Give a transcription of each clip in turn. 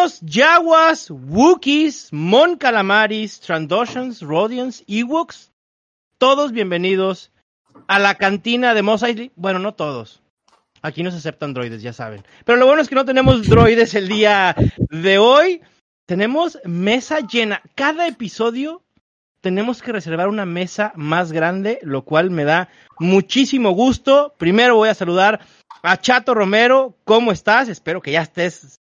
Humanos, Jaguas, Wookiees, Mon Calamaris, Trandoshans, Rodians, Ewoks, todos bienvenidos a la cantina de Mos Eisley. Bueno, no todos. Aquí no se aceptan droides, ya saben. Pero lo bueno es que no tenemos droides el día de hoy. Tenemos mesa llena. Cada episodio tenemos que reservar una mesa más grande, lo cual me da muchísimo gusto. Primero voy a saludar a Chato Romero. ¿Cómo estás? Espero que ya estés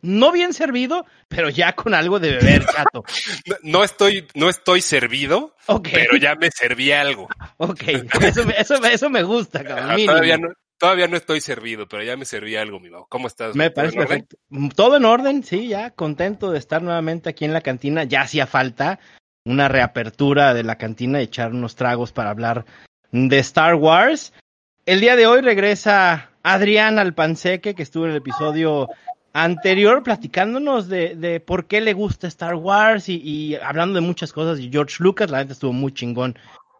no bien servido, pero ya con algo de beber, Chato. No estoy, no estoy servido, pero ya me serví algo. Ok, eso, eso, eso me gusta, cabrón. todavía, no, todavía no estoy servido, pero ya me serví algo, mi ¿Cómo estás? Me parece perfecto. Todo en orden, sí, ya contento de estar nuevamente aquí en la cantina. Ya hacía falta una reapertura de la cantina y echar unos tragos para hablar de Star Wars. El día de hoy regresa Adrián Alpanseque, que estuvo en el episodio anterior platicándonos de, de por qué le gusta Star Wars y, hablando de muchas cosas. Y George Lucas, la gente estuvo muy chingón.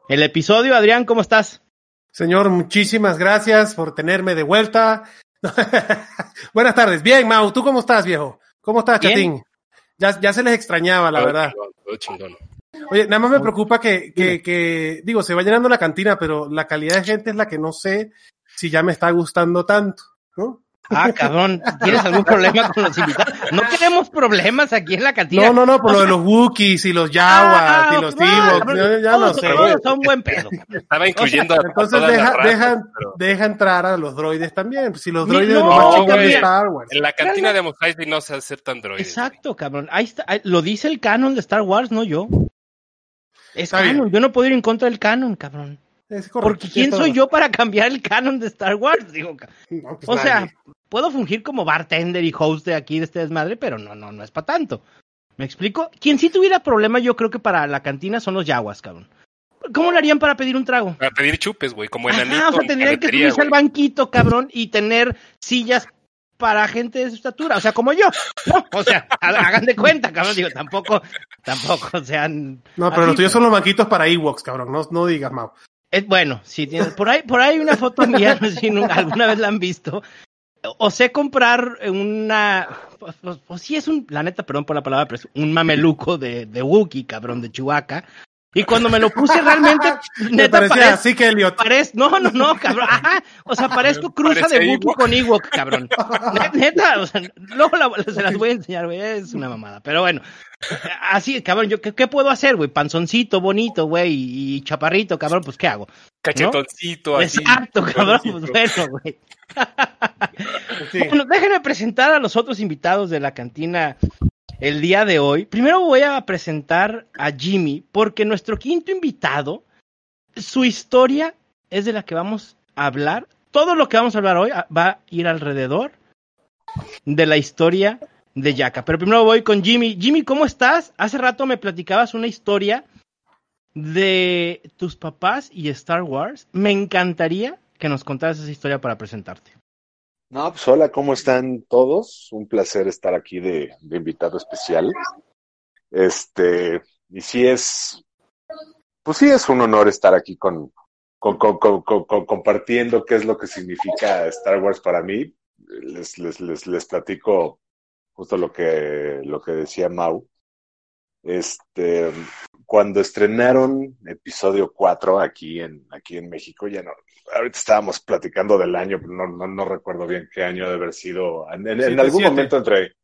El episodio, Adrián, ¿cómo estás? Señor, muchísimas gracias por tenerme de vuelta. Buenas tardes. Bien, Mau, ¿tú cómo estás, viejo? ¿Cómo estás, Chatín? Ya, ya se les extrañaba, la verdad. Oye, nada más me preocupa que, que, que, digo, se va llenando la cantina, pero la calidad de gente es la que no sé si ya me está gustando tanto, ¿no? Ah, cabrón, ¿tienes algún problema con los invitados? No tenemos problemas aquí en la cantina. No, no, no, por lo de los Wookiees y los Yawas ah, y los Timos, ya, no sé. son buen pedo. Estaba incluyendo a Entonces deja, deja, deja, entrar a los droides también. Si los droides no, lo más de Star Wars. En la cantina de Mos no se aceptan droides. Exacto, cabrón. Ahí está, lo dice el canon de Star Wars, no yo. Es canon, yo no puedo ir en contra del canon, cabrón. Porque ¿quién soy yo para cambiar el canon de Star Wars? Digo, pues o sea, puedo fungir como bartender y host de aquí de este desmadre, pero no, no, no es para tanto. ¿Me explico? Quien sí tuviera problema, yo creo que para la cantina son los yaguas, cabrón. ¿Cómo lo harían para pedir un trago? Para pedir chupes, güey, como en Ah, o sea, tendrían que subirse al banquito, cabrón, y tener sillas para gente de su estatura, o sea, como yo. ¿no? O sea, hagan de cuenta, cabrón. Digo, tampoco, tampoco sean. No, pero los tuyos son los banquitos para Ewoks, cabrón. No, no digas, Mau. Es, bueno, sí, tienes, por ahí, por ahí una foto mía, si alguna vez la han visto. O sé comprar una, pues, pues, pues, sí es un, la neta, perdón por la palabra, pero es un mameluco de, de Wookiee, cabrón, de Chewbacca. Y cuando me lo puse realmente, neta, parecía así que Elliot. no, no, no, cabrón. Ajá, o sea, parezco cruza de Wookiee con Ewok, cabrón. Neta, o sea, luego se las voy a enseñar, güey, es una mamada. Pero bueno, así, cabrón, yo, ¿qué, puedo hacer, güey? Panzoncito, bonito, güey, y chaparrito, cabrón, pues, ¿qué hago? Cachetoncito, así. Exacto, cabrón, pues bueno, güey. Bueno, déjenme presentar a los otros invitados de la cantina el día de hoy. Primero voy a presentar a Jimmy, porque nuestro quinto invitado, su historia es de la que vamos a hablar. Todo lo que vamos a hablar hoy va a ir alrededor de la historia de Yaka. Pero primero voy con Jimmy. Jimmy, ¿cómo estás? Hace rato me platicabas una historia de tus papás y Star Wars. Me encantaría que nos contaras esa historia para presentarte. No, pues hola, ¿cómo están todos? Un placer estar aquí de, invitado especial. Este, y sí es, pues sí es un honor estar aquí con, compartiendo qué es lo que significa Star Wars para mí. Les, les, les, les platico justo lo que, lo que decía Mau. Este, cuando estrenaron episodio 4 aquí en, aquí en México, ya no, ahorita estábamos platicando del año, pero no, no, recuerdo bien qué año debe haber sido. En, algún momento entre,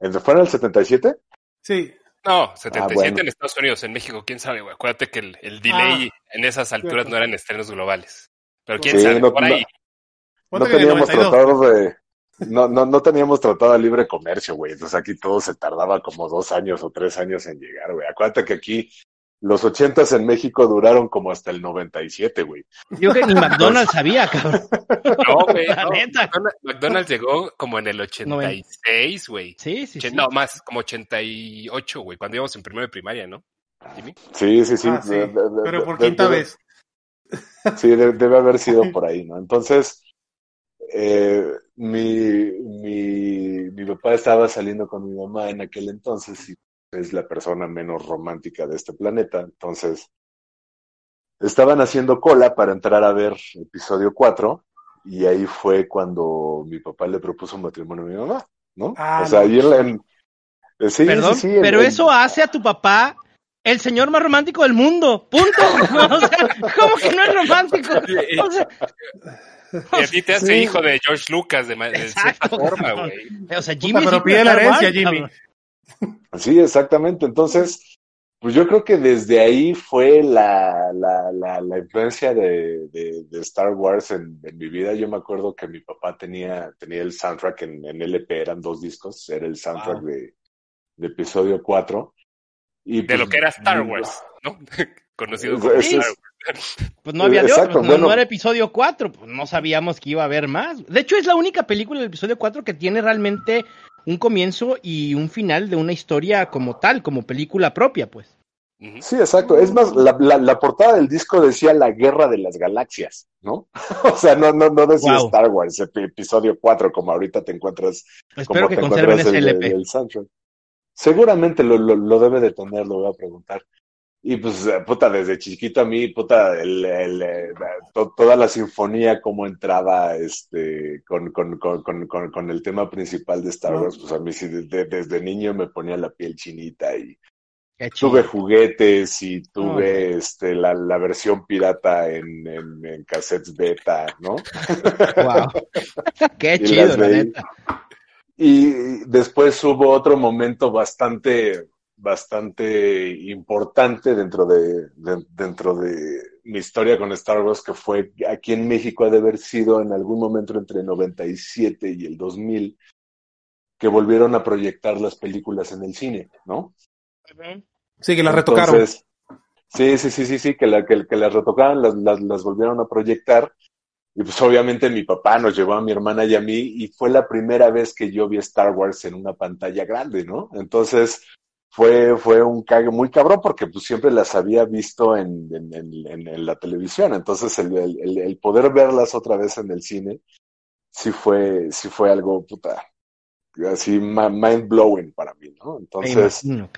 entre. ¿Fue en el 77? Sí. No, 77 ah, en Estados Unidos, en México, quién sabe, güey. Acuérdate que el, el delay ah. en esas alturas no eran estrenos globales. Pero quién sabe, no, por ahí. No, teníamos tratado de. No, no, no teníamos tratado de libre comercio, güey. Entonces aquí todo se tardaba como dos años o tres años en llegar, güey. Acuérdate que aquí los ochentas en México duraron como hasta el 97, güey. Yo que ni McDonald's sabía, cabrón. No, güey. McDonald's, llegó como en el 86, güey. Sí, sí, sí. No, más, como 88, güey, cuando íbamos en primero de primaria, ¿no? Sí, sí, sí. Ah, Pero por quinta vez. Sí, debe, haber sido por ahí, ¿no? Entonces, eh, mi, mi, mi papá estaba saliendo con mi mamá en aquel entonces y es la persona menos romántica de este planeta. Entonces, estaban haciendo cola para entrar a ver episodio 4 y ahí fue cuando mi papá le propuso un matrimonio a mi mamá. ¿no? Ah, o sea, no. ahí en la- en- eh, sí, Perdón, sí, sí, en- pero en- eso hace a tu papá el señor más romántico del mundo. Punto. O sea, ¿cómo que no es romántico? O sea, Y a ti te hace Sí. hijo de George Lucas de, cierta forma, güey. o sea, Puta, Jimmy pero sí pide la herencia, Jimmy. Sí, exactamente. Entonces, pues yo creo que desde ahí fue la, la, la, la influencia de, de, de Star Wars en, en mi vida. Yo me acuerdo que mi papá tenía, tenía el soundtrack en, en LP, eran dos discos, era el soundtrack Wow. de, de episodio 4. Y De pues, lo que era Star Wars, ¿no? Conocido como es- Star Wars. Pues no había de Exacto, otro, no, bueno. no era episodio 4, pues no sabíamos que iba a haber más. De hecho, es la única película del episodio 4 que tiene realmente un comienzo y un final de una historia como tal, como película propia, pues. Sí, exacto. Es más, la, la, la portada del disco decía la guerra de las galaxias, ¿no? o sea, no, no, no decía Wow. Star Wars, ep- episodio 4, como ahorita te encuentras Espero como que te conserven encuentras ese el, LP. el soundtrack. Seguramente lo, lo, lo debe de tener, lo voy a preguntar. Y pues, eh, puta, desde chiquito a mí, puta, el, el, eh, to- toda la sinfonía, cómo entraba este, con, con, con, con, el tema principal de Star. Wars, pues a mí sí, desde, desde niño me ponía la piel chinita y tuve juguetes y tuve este, la, la versión pirata en, en, en cassettes beta, ¿no? Wow. Qué chido, la neta. Y después hubo otro momento bastante, bastante importante dentro de, de- dentro de mi historia con Star Wars, que fue aquí en México ha de haber sido en algún momento entre el 97 y el 2000, que volvieron a proyectar las películas en el cine, ¿no? Sí, que la retocaron. Entonces, sí, sí, sí, sí, sí, que, la, que, que las retocaron, las, las, las volvieron a proyectar. Y pues obviamente mi papá nos llevó a mi hermana y a mí y fue la primera vez que yo vi Star Wars en una pantalla grande, ¿no? Entonces fue, fue un cague muy cabrón porque pues siempre las había visto en, en, en, en- en la televisión. Entonces el, el, poder verlas otra vez en el cine sí fue, sí fue algo puta, así mind blowing para mí, ¿no? Entonces imagino,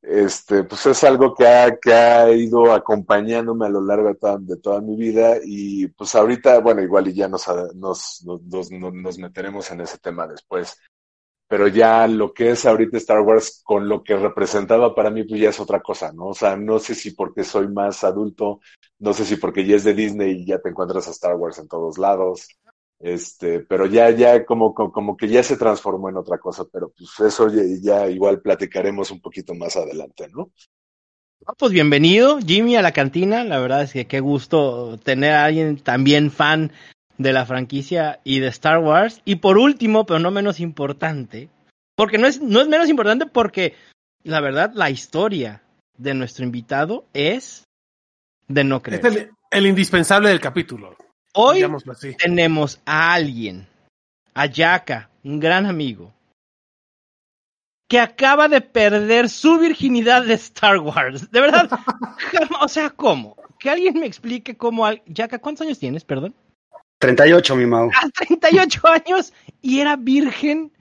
este, pues es algo que ha, que ha ido acompañándome a lo largo de toda, de toda mi vida y pues ahorita, bueno, igual y ya nos, nos, nos, nos, nos meteremos en ese tema después, pero ya lo que es ahorita Star Wars con lo que representaba para mí, pues ya es otra cosa, ¿no? O sea, no sé si porque soy más adulto, no sé si porque ya es de Disney y ya te encuentras a Star Wars en todos lados. Este, pero ya, ya como, como, que ya se transformó en otra cosa, pero pues eso ya, ya igual platicaremos un poquito más adelante, ¿no? Ah, Pues bienvenido, Jimmy, a la cantina. La verdad es que qué gusto tener a alguien también fan de la franquicia y de Star Wars. Y por último, pero no menos importante, porque no es, no es menos importante porque la verdad la historia de nuestro invitado es de no creer. Es el, el indispensable del capítulo. Hoy así. tenemos a alguien, a Yaka, un gran amigo, que acaba de perder su virginidad de Star Wars. De verdad, o sea, ¿cómo? Que alguien me explique cómo... al- Yaka, ¿cuántos años tienes, perdón? 38, mi Mau. A 38 años y era virgen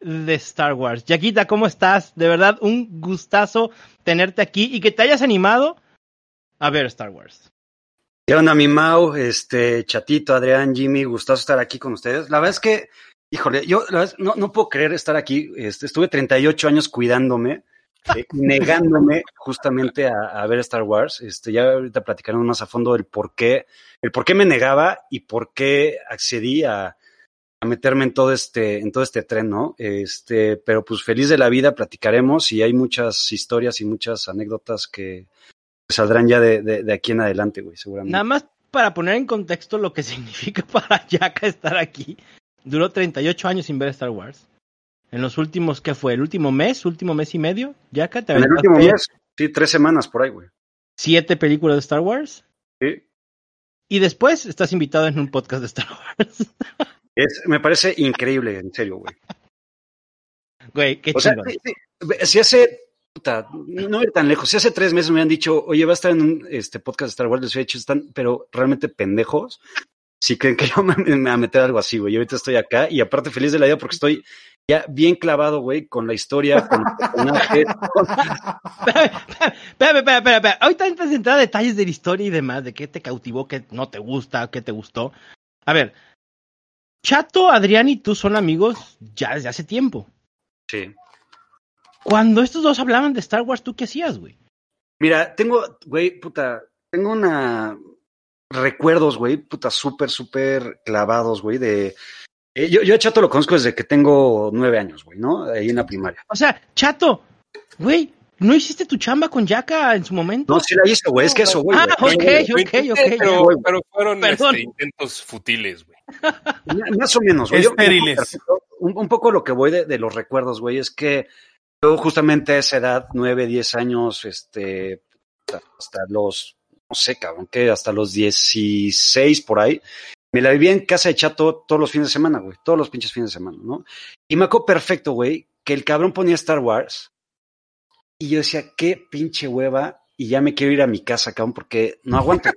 de Star Wars. Yaquita, ¿cómo estás? De verdad, un gustazo tenerte aquí y que te hayas animado a ver Star Wars. ¿Qué onda, mi Mau? Este, Chatito, Adrián, Jimmy, gustoso estar aquí con ustedes. La verdad es que, híjole, yo la verdad, no, no puedo creer estar aquí. Este, estuve 38 años cuidándome, eh, negándome justamente a, ver Star Wars. Este, ya ahorita platicaremos más a fondo el por qué, el por qué me negaba y por qué accedí a, meterme en todo este, en todo este tren, ¿no? Este, pero pues feliz de la vida, platicaremos y hay muchas historias y muchas anécdotas que saldrán ya de, aquí en adelante, güey, seguramente. Nada más para poner en contexto lo que significa para Yaka estar aquí. Duró 38 años sin ver Star Wars. En los últimos, ¿qué fue? ¿El último mes? ¿Último mes y medio? Yaka, te En el último mes, sí, tres semanas por ahí, güey. siete películas de Star Wars. Sí. Y después estás invitado en un podcast de Star Wars. Es, me parece increíble, en serio, güey. Güey, qué O sea, chingón. sí, sí, si hace, puta, no ir tan lejos, si hace tres meses me habían dicho, oye, va a estar en un este, podcast de Star Wars, les he dicho, están, pero realmente pendejos, si creen que yo me, me voy a meter algo así, güey. Yo ahorita estoy acá y aparte feliz de la vida porque estoy ya bien clavado, güey, con la historia, con los personajes. Ahorita de entrar a detalles de la historia y demás, de qué te cautivó, qué no te gusta, qué te gustó. A ver, Chato, Adrián y tú son amigos ya desde hace tiempo. Sí. Cuando estos dos hablaban de Star Wars, ¿tú qué hacías, güey? Mira, tengo, güey, puta, tengo una recuerdos, güey, puta, súper, súper clavados, güey, de... eh, yo, yo a Chato lo conozco desde que tengo nueve años, güey, ¿no? Ahí en la primaria. O sea, Chato, güey, ¿no hiciste tu chamba con Yaka en su momento? No, sí la hice, güey, es que eso, güey. Ah, ok, ok, ok. Pero, pero fueron este, intentos futiles, güey. Más o menos, güey. Estériles. Un, un poco lo que voy de, de los recuerdos, güey, es que yo justamente a esa edad, nueve, diez años, este, hasta, hasta los, no sé, cabrón, que hasta los 16 por ahí, me la vivía en casa de Chato todos los fines de semana, güey, todos los pinches fines de semana, ¿no? Y me acuerdo perfecto, güey, que el cabrón ponía Star Wars y yo decía, qué pinche hueva, y ya me quiero ir a mi casa, cabrón, porque no aguanto.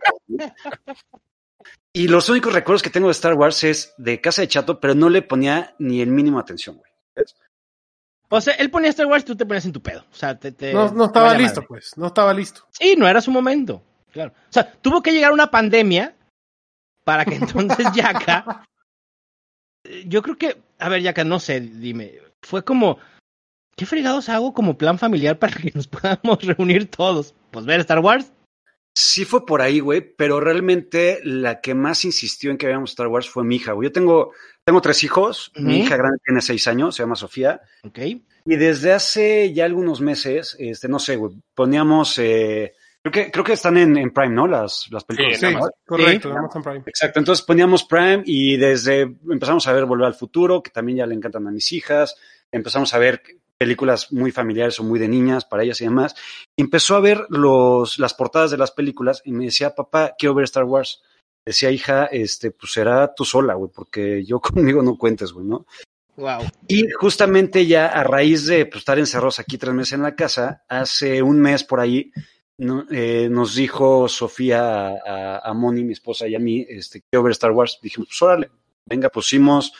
Y los únicos recuerdos que tengo de Star Wars es de casa de Chato, pero no le ponía ni el mínimo atención, güey. O sea, él ponía Star Wars y tú te ponías en tu pedo. O sea, te, te- No, no estaba listo, madre. pues. No estaba listo. Sí, no era su momento. Claro. O sea, tuvo que llegar una pandemia para que entonces Yaka. Yo creo que. A ver, Yaka, no sé, dime. Fue como. ¿Qué fregados hago como plan familiar para que nos podamos reunir todos? Pues ver Star Wars. Sí fue por ahí, güey, pero realmente la que más insistió en que veamos Star Wars fue mi hija, güey. Yo tengo, tengo tres hijos, mi hija grande tiene seis años, se llama Sofía, Ok. y desde hace ya algunos meses, este, no sé, güey, poníamos, eh, creo que, creo que están en, en Prime, ¿no? Las, las películas. Sí, Sí, correcto, Sí. Amazon Prime. Exacto, entonces poníamos Prime y desde empezamos a ver Volver al Futuro, que también ya le encantan a mis hijas, empezamos a ver películas muy familiares o muy de niñas para ellas y demás. Y empezó a ver los, las portadas de las películas y me decía, papá, quiero ver Star Wars. Decía, hija, este, pues será tú sola, güey, porque yo conmigo no cuentes, güey, ¿no? Wow. Y justamente ya a raíz de pues, estar encerrados aquí tres meses en la casa, hace un mes por ahí, no- eh, nos dijo Sofía a, a, Moni, mi esposa, y a mí, este, quiero ver Star Wars. Dijimos, pues órale, venga, pusimos.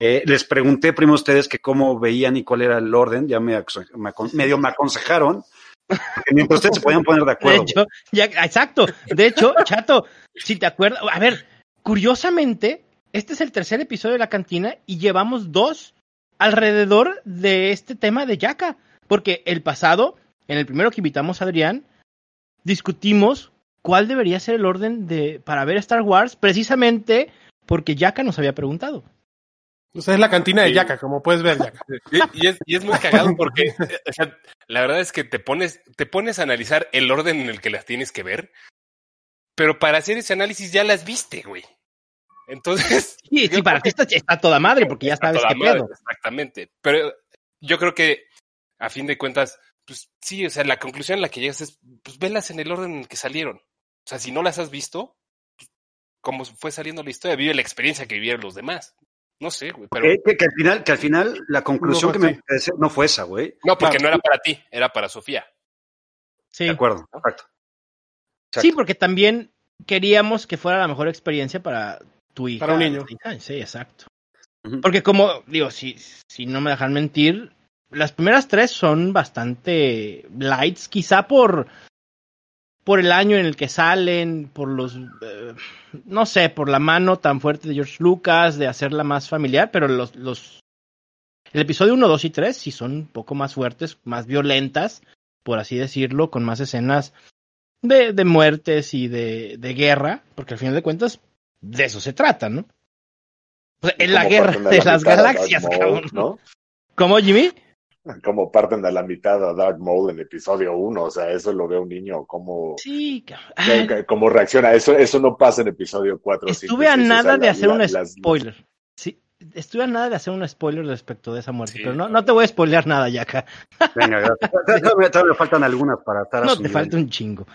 Eh, les pregunté primero a ustedes que cómo veían y cuál era el orden, ya me, me medio me aconsejaron, porque mientras ustedes se podían poner de De acuerdo. hecho, ya, exacto. De hecho, Chato, si te acuerdas, a ver, curiosamente, este es el tercer episodio de la cantina y llevamos dos alrededor de este tema de Yaka. Porque el pasado, en el primero que invitamos a Adrián, discutimos cuál debería ser el orden de para ver Star Wars, precisamente porque Yaka nos había preguntado. O sea, es la cantina de Sí. Yaka, como puedes ver, Yaka. Y, y es, y es muy cagado porque, o sea, la verdad es que te pones, te pones a analizar el orden en el que las tienes que ver, pero para hacer ese análisis ya las viste, güey. Entonces, Sí, sí, para ti está, está toda madre, porque ya Está sabes qué madre, pedo. Exactamente. Pero yo creo que, a fin de cuentas, pues sí, o sea, la conclusión en la que llegas es, pues velas en el orden en el que salieron. O sea, si no las has visto, pues, como fue saliendo la historia, vive la experiencia que vivieron los demás. No sé, güey, pero... Que, que- que al final, que al final la conclusión No que me parece no fue esa, güey. No, porque claro. no era para ti, era para Sofía. Sí. De acuerdo, exacto. Sí, porque también queríamos que fuera la mejor experiencia para tu hija. Para un niño. Sí, exacto. Porque como, digo, si, si no me dejan mentir, las primeras tres son bastante lights, quizá por, por el año en el que salen, por los, eh, no sé, por la mano tan fuerte de George Lucas, de hacerla más familiar, pero los, los, el episodio 1, 2 y 3 sí son un poco más fuertes, más violentas, por así decirlo, con más escenas de, de muertes y de, de guerra, porque al final de cuentas de eso se trata, ¿no? O sea, en la guerra de la las mitad galaxias, cabrón. ¿no? ¿Cómo, Jimmy? Como parten de la mitad a Dark Maul en episodio 1, o sea, eso lo ve un niño como, Sí, como reacciona. Eso, eso no pasa en episodio 4. Estuve a nada de hacer un spoiler. Sí, estuve a nada de hacer un spoiler respecto de esa muerte, Sí, pero no, no te voy a spoilear nada ya acá. Venga, gracias. Todavía, todavía me faltan algunas para estar a No te nivel. falta un chingo.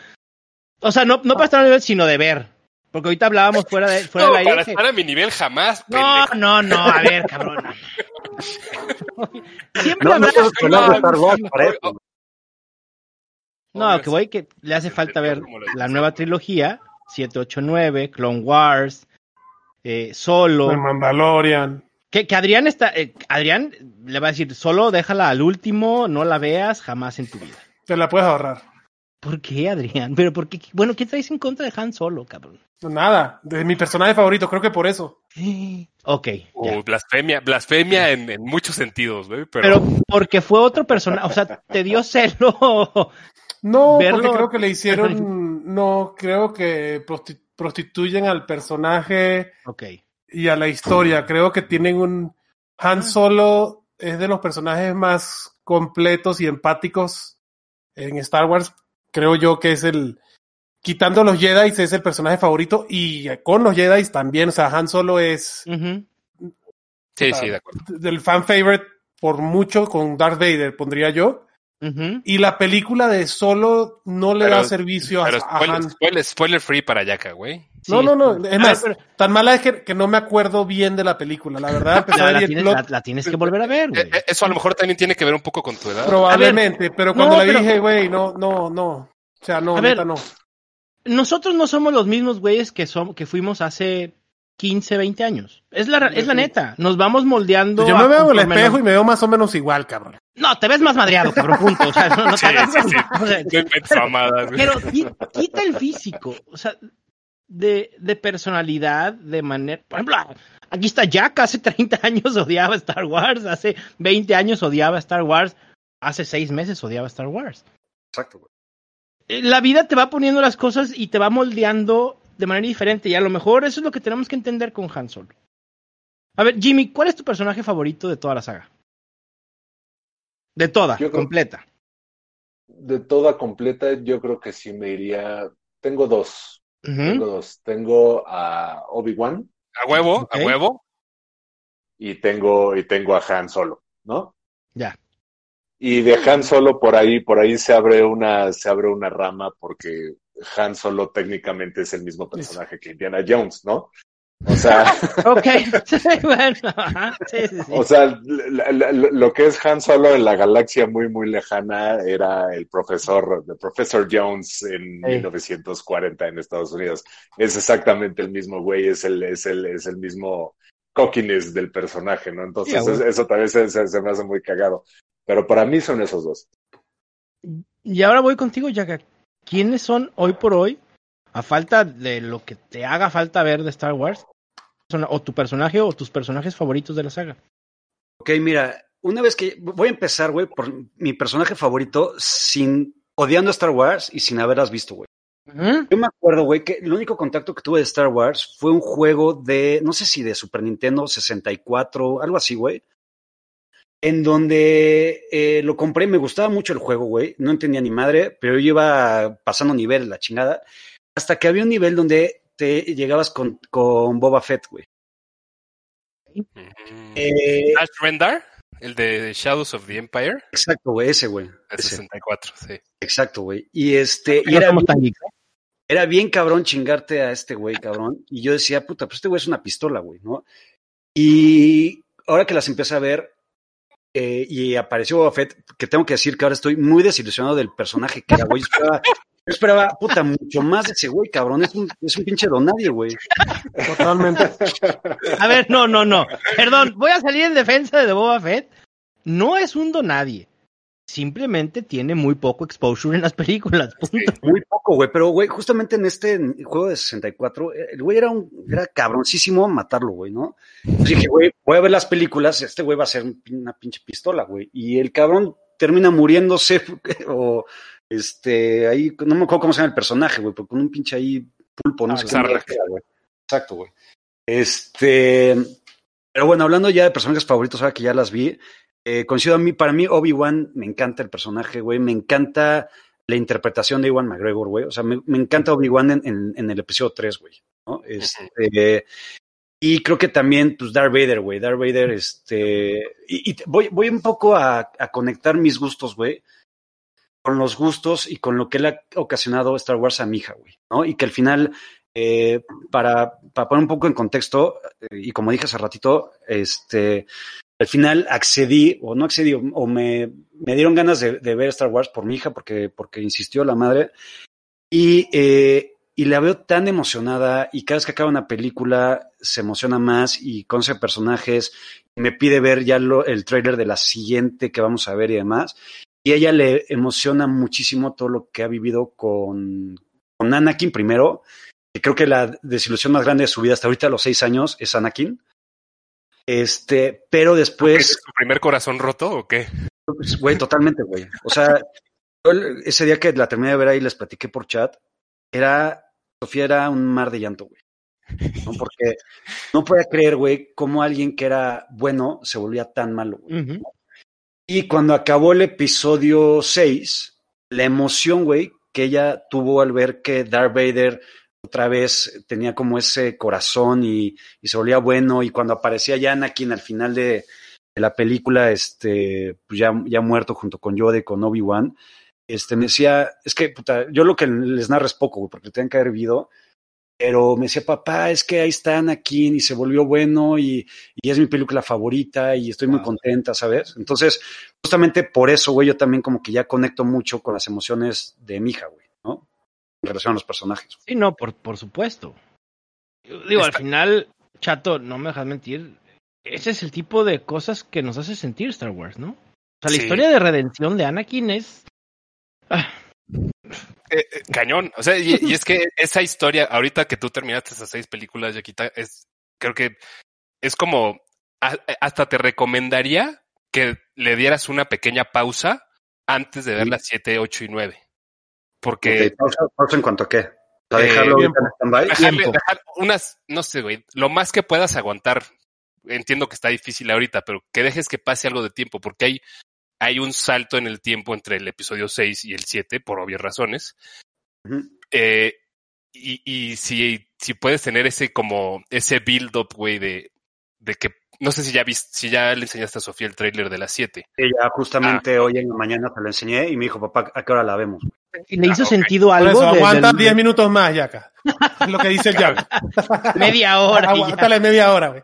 O sea, no, no para estar a nivel, sino de ver. Porque ahorita hablábamos fuera, de, fuera No, del aire. para estar a mi nivel jamás, No, pendejo. no, no, a ver, cabrón. Siempre No, habrá- no, no. No, voy que le hace falta ver la nueva trilogía, 789, Clone Wars, eh, Solo. El Mandalorian. Que, que Adrián está, eh, Adrián le va a decir, solo déjala al último, no la veas jamás en tu vida. Te la puedes ahorrar. ¿Por qué, Adrián? Pero por qué? Bueno, ¿qué traes en contra de Han Solo, cabrón? Nada, de mi personaje favorito, creo que por eso. Ok. O ya. blasfemia, blasfemia en, en muchos sentidos, güey. Pero, Pero porque fue otro personaje, o sea, te dio celo. No, Verlo- porque creo que le hicieron, no, creo que prosti- prostituyen al personaje Ok. y a la historia. Creo que tienen un Han Solo es de los personajes más completos y empáticos en Star Wars. Creo yo que es el quitando los Jedi es el personaje favorito y con los Jedi también. O sea, Han Solo es sí, sí, de acuerdo. del fan favorite por mucho con Darth Vader pondría yo. Y la película de Solo no le Pero- da servicio Pero a spoiler, Han. spoiler, spoiler free para Yaka, güey. No, Sí, no, no. sí. Es más, ver, tan mala es que, que no me acuerdo bien de la película. La verdad, pero a la, tienes, plot la- la tienes que volver a ver, güey. Eh, eh, Eso a lo mejor también tiene que ver un poco con tu edad. probablemente, pero cuando no, la pero- dije, güey, no, no, no. O sea, no, A ver, neta, no. Nosotros no somos los mismos güeyes que, que fuimos hace 15, 20 años. Es la, es la neta. Nos vamos moldeando. Yo me veo en el espejo y me veo más o menos igual, cabrón. No, te ves más madreado, cabrón, punto. O sea, no, no te Sí, hagas sí, sí. o sea, No. Pero qui- quita el físico, o sea, de, de personalidad, de manera. Por ejemplo, aquí está Jack, hace 30 años odiaba Star Wars, hace 20 años odiaba Star Wars, hace 6 meses odiaba Star Wars. Exacto, güey. Eh, La vida te va poniendo las cosas y te va moldeando de manera diferente, y a lo mejor eso es lo que tenemos que entender con Han Solo. A ver, Jimmy, ¿cuál es tu personaje favorito de toda la saga? De toda, Yo creo- completa. De toda completa, yo creo que sí me iría. Tengo dos. Tengo dos. Tengo a Obi-Wan A huevo, a huevo. y tengo, y tengo a Han Solo, ¿no? Ya. Y de Han Solo por ahí, por ahí se abre una, se abre una rama porque Han Solo técnicamente es el mismo personaje que Indiana Jones, ¿no? O sea, Ok, sí, bueno, sí, sí, o sea, lo que es Han Solo en la galaxia muy, muy lejana era el profesor, el profesor Jones en Sí. 1940 en Estados Unidos. Es exactamente el mismo güey, es el, es el, es el mismo cockiness del personaje, ¿no? Entonces, eso también se, se- se me hace muy cagado. Pero para mí son esos dos. Y ahora voy contigo, Yaka. ¿Quiénes son hoy por hoy, a falta de lo que te haga falta ver de Star Wars, o tu personaje o tus personajes favoritos de la saga? Ok, mira, una vez que voy a empezar, güey, por mi personaje favorito sin odiando Star Wars y sin haberlas visto, güey. Yo me acuerdo, güey, que el único contacto que tuve de Star Wars fue un juego de, no sé si de Super Nintendo 64, algo así, güey. En donde eh, lo compré, me gustaba mucho el juego, güey. No entendía ni madre, pero yo iba pasando nivel, la chingada. Hasta que había un nivel donde te llegabas con, con Boba Fett, güey. Mm. Eh, Ash Rendar, el de Shadows of the Empire, exacto, güey, ese, güey. Ese. 64, sí. Exacto, güey. Y este, y era bien, ¿eh? era bien cabrón chingarte a este güey, cabrón. Y yo decía, puta, pues este güey es una pistola, güey, ¿no? Y ahora que las empecé a ver, eh, y apareció Boba Fett, que tengo que decir que ahora estoy muy desilusionado del personaje que era, güey. Yo esperaba, yo esperaba, puta, mucho más de ese güey, cabrón. Es un, es un pinche don nadie, güey. Totalmente. A ver, no, no, no. Perdón, voy a salir en defensa de Boba Fett. No es un donadie. Simplemente tiene muy poco exposure en las películas. Punto. Muy poco, güey. Pero, güey, justamente en este juego de 64, eh, el güey era un, era cabroncísimo matarlo, güey, ¿no? Entonces dije, güey, voy a ver las películas, este güey va a ser una pinche pistola, güey. Y el cabrón termina muriéndose, o este, ahí, no me acuerdo cómo se llama el personaje, güey, pero con un pinche ahí pulpo, no Ah, sé era, güey. Exacto, güey. Este, pero bueno, hablando ya de personajes favoritos, ahora que ya las vi, eh, coincido a mí, para mí Obi-Wan me encanta el personaje, güey, me encanta la interpretación de Iwan McGregor, güey, o sea, me, me encanta Obi-Wan en, en- en el episodio 3, güey, ¿no? Este, y creo que también, pues, Darth Vader, güey, Darth Vader, este, y, voy, voy un poco a, a conectar mis gustos, güey, con los gustos y con lo que le ha ocasionado Star Wars a mi hija, güey, ¿no? Y que al final, eh, para, para poner un poco en contexto, eh, y como dije hace ratito, este, al final accedí, o no accedí, o, me, me dieron ganas de, ver Star Wars por mi hija, porque, porque insistió la madre, y, eh, y la veo tan emocionada, y cada vez que acaba una película se emociona más y conoce personajes, me pide ver ya lo, el tráiler de la siguiente que vamos a ver y demás. Y ella le emociona muchísimo todo lo que ha vivido con, con Anakin primero, que creo que la desilusión más grande de su vida hasta ahorita a los seis años es Anakin. Este, pero después. ¿Es tu primer corazón roto o qué? Pues, güey, totalmente, güey. O sea, yo ese día que la terminé de ver ahí les platiqué por chat, era, Sofía era un mar de llanto, güey. ¿no? Porque no podía creer, güey, cómo alguien que era bueno se volvía tan malo, güey. Y cuando acabó el episodio 6, la emoción, güey, que ella tuvo al ver que Darth Vader otra vez tenía como ese corazón y, se volvía bueno, y cuando aparecía ya Anakin al final de, la película, este, pues ya, ya muerto junto con Yoda y con Obi-Wan, este, me decía, es que, puta, yo lo que les narro es poco, güey, porque tienen que haber vivido, pero me decía, papá, es que ahí está Anakin y se volvió bueno y, y es mi película favorita y estoy muy contenta, ¿sabes? Entonces, justamente por eso, güey, yo también como que ya conecto mucho con las emociones de mi hija, güey, ¿no? En relación a los personajes. Sí, no, por, por supuesto. Digo, al final, Chato, no me dejas mentir, ese es el tipo de cosas que nos hace sentir Star Wars, ¿no? O sea, la Sí. historia de redención de Anakin es... Ah, Eh, eh, cañón. O sea, y, y es que esa historia, ahorita que tú terminaste esas seis películas, Yaquita, es, creo que es como, a- hasta te recomendaría que le dieras una pequeña pausa antes de ver las siete, ocho y nueve. Porque pausa, pausa en cuanto a qué. ¿Para Eh, dejarlo en stand-by? dejar unas, no sé, güey, lo más que puedas aguantar. Entiendo que está difícil ahorita, pero que dejes que pase algo de tiempo, porque hay, hay un salto en el tiempo entre el episodio 6 y el 7, por obvias razones. Eh, y, y si, si puedes tener ese como, ese build up, güey, de, de que, no sé si ya viste, si ya le enseñaste a Sofía el tráiler de las 7. Ella justamente hoy en la mañana se lo enseñé y me dijo, papá, ¿a qué hora la vemos? ¿Y le hizo Ah, sentido Por algo? eso, de- aguanta del- 10 minutos más, Yaka. Es lo que dice el Yaka. Media hora. Aguántale media hora, güey.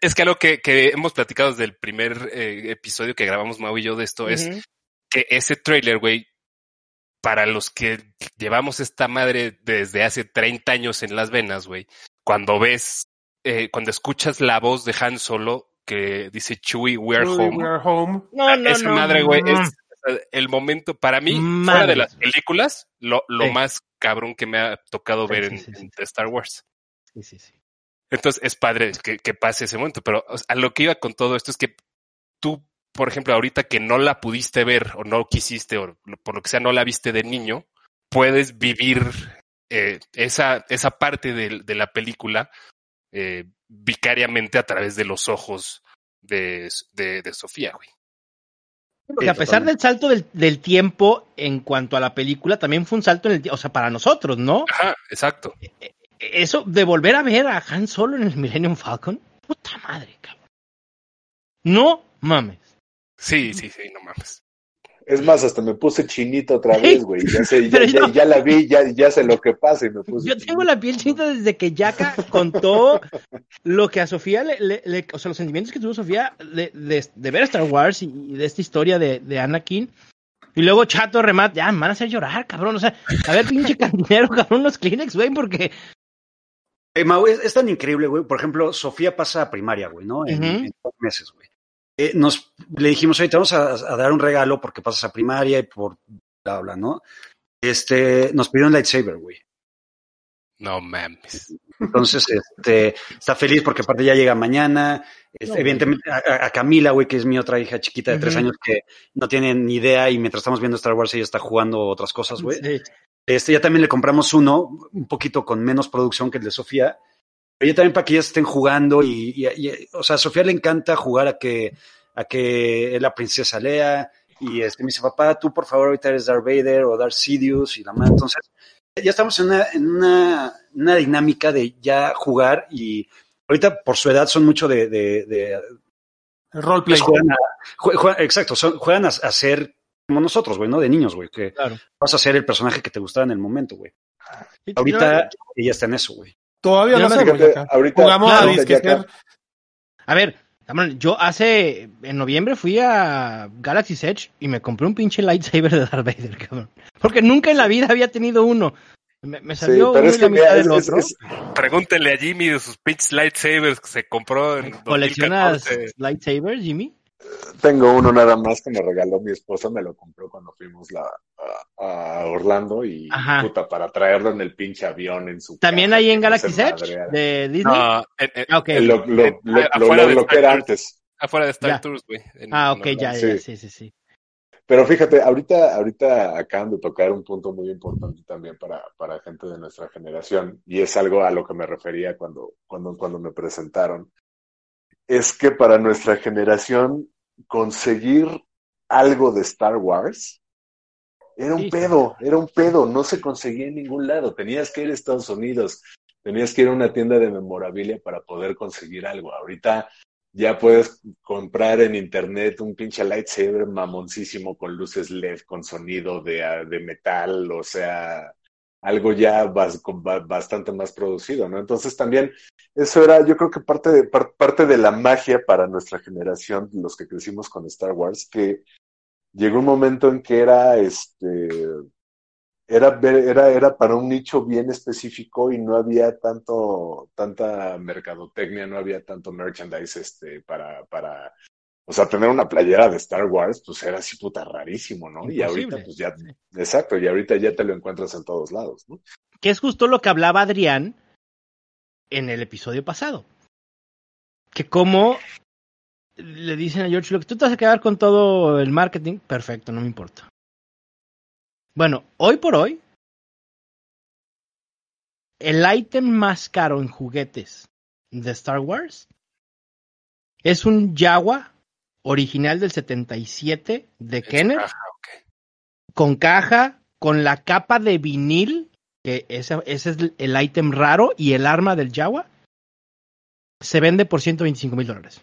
Es que algo que, que hemos platicado desde el primer eh, episodio que grabamos Mau y yo de esto es que ese trailer, güey, para los que llevamos esta madre desde hace 30 años en las venas, güey, cuando ves, eh, cuando escuchas la voz de Han Solo que dice Chewie, we're Uy, home, we are home. No, no, esa no. madre, güey, no. es el momento, para mí, fuera de las películas, lo, lo Sí. más cabrón que me ha tocado Sí, ver sí, en, sí, sí. en Star Wars. Sí, sí, sí. Entonces es padre que, que pase ese momento, pero o sea, a lo que iba con todo esto es que tú, por ejemplo, ahorita que no la pudiste ver o no quisiste o por lo que sea no la viste de niño, puedes vivir eh, esa, esa parte de, de la película eh, vicariamente a través de los ojos de, de, de Sofía, güey. Porque a pesar del salto del, del tiempo en cuanto a la película, también fue un salto en el tiempo, o sea, para nosotros, ¿no? Ajá, exacto. Eso de volver a ver a Han Solo en el Millennium Falcon, puta madre, cabrón. No mames. Sí, sí, sí, no mames. Es más, hasta me puse chinito otra vez, güey. Ya sé, ya, Pero ya, yo- ya la vi, ya, ya sé lo que pasa y me puse Yo tengo chinito. la piel chinita desde que Yaka contó lo que a Sofía le, le- le- o sea, los sentimientos que tuvo Sofía de, de- de ver Star Wars y, y de esta historia de, de Anakin. Y luego Chato remate, ya me van a hacer llorar, cabrón. O sea, a ver, pinche cantinero, cabrón, los Kleenex, güey, porque Eh, Mau, es, es tan increíble, güey. Por ejemplo, Sofía pasa a primaria, güey, ¿no? En, en dos meses, güey. Eh, nos, le dijimos, oye, te vamos a, a dar un regalo porque pasas a primaria y por bla, bla, ¿no? Este, nos pidió un lightsaber, güey. No mames. Entonces, este, está feliz porque aparte ya llega mañana. Este, No, evidentemente, a, a Camila, güey, que es mi otra hija chiquita de tres años que no tiene ni idea y mientras estamos viendo Star Wars ella está jugando otras cosas, güey. Sí. Este, ya también le compramos uno, un poquito con menos producción que el de Sofía. Pero ya también para que ellas estén jugando y, y- y- o sea, a Sofía le encanta jugar a que, a que es la princesa Lea. Y este, me dice, papá, tú por favor ahorita eres Darth Vader o Darth Sidious y la madre. Entonces, ya estamos en una, en una, una dinámica de ya jugar y ahorita por su edad son mucho de, de, de- El roleplay. pues, juegan a, jue- juegan- exacto, son, juegan a, a ser como nosotros, güey, ¿no? De niños, güey, que Claro. vas a ser el personaje que te gustaba en el momento, güey. Ahorita ella está en eso, güey. Todavía hacemos, Fíjate, Yaka. ahorita, Jugamos a ahorita disque ya acá- ser- A ver, cabrón, yo hace, en noviembre fui a Galaxy's Edge y me compré un pinche lightsaber de Darth Vader, cabrón. Porque nunca en la vida había tenido uno. Me, me Sí, salió pero uno es y la que mitad mira, del es, es- otro. es- Pregúntenle a Jimmy de sus pinches lightsabers que se compró en ¿Coleccionas 2014. lightsabers, Jimmy? Tengo uno nada más que me regaló mi esposa, me lo compró cuando fuimos la, a, a Orlando y Ajá. puta, para traerlo en el pinche avión en su También caja, ahí en Galaxy Edge de Disney. No, eh, eh, Ah. Eh, Lo, lo, Eh, lo, afuera lo- de lo que Star era Tours. antes. afuera de Star Ya. Tours, güey. ah, ok, ya, Orlando. ya, Sí. sí, sí, sí. Pero fíjate, ahorita, ahorita acaban de tocar un punto muy importante también para, para gente de nuestra generación, y es algo a lo que me refería cuando, cuando, cuando me presentaron. Es que para nuestra generación, conseguir algo de Star Wars era un Sí, pedo, era un pedo, no se conseguía en ningún lado. Tenías que ir a Estados Unidos, tenías que ir a una tienda de memorabilia para poder conseguir algo. Ahorita ya puedes comprar en internet un pinche lightsaber mamoncísimo con luces LED, con sonido de, de metal, o sea, algo ya bastante más producido, ¿no? Entonces también eso era, yo creo que parte de, par- parte de la magia para nuestra generación, los que crecimos con Star Wars, que llegó un momento en que era este era, era, era para un nicho bien específico y no había tanto, tanta mercadotecnia, no había tanto merchandise este, para, para, o sea, tener una playera de Star Wars, pues era así puta rarísimo, ¿no? Y ahorita, pues ya, exacto, y ahorita ya te lo encuentras en todos lados, ¿no? Que es justo lo que hablaba Adrián en el episodio pasado. Que como le dicen a George Lucas, tú te vas a quedar con todo el marketing, perfecto, no me importa. Bueno, hoy por hoy, el ítem más caro en juguetes de Star Wars es un Jawa original del 77 de Kenner con caja, con la capa de vinil, que ese, ese es el ítem raro, y el arma del Jawa, se vende por 125 mil dólares.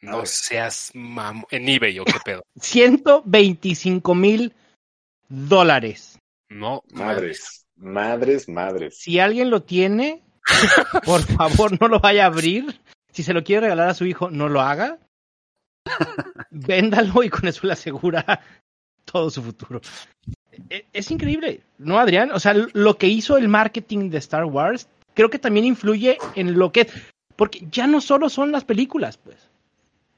No seas mamo. En eBay o qué pedo. 125 mil dólares. No, Madres, madres, madres. Si alguien lo tiene, por favor no lo vaya a abrir. Si se lo quiere regalar a su hijo, no lo haga. Véndalo y con eso le asegura todo su futuro. E- Es increíble, ¿no, Adrián? O sea, lo que hizo el marketing de Star Wars, creo que también influye en lo que... Porque ya no solo son las películas, pues.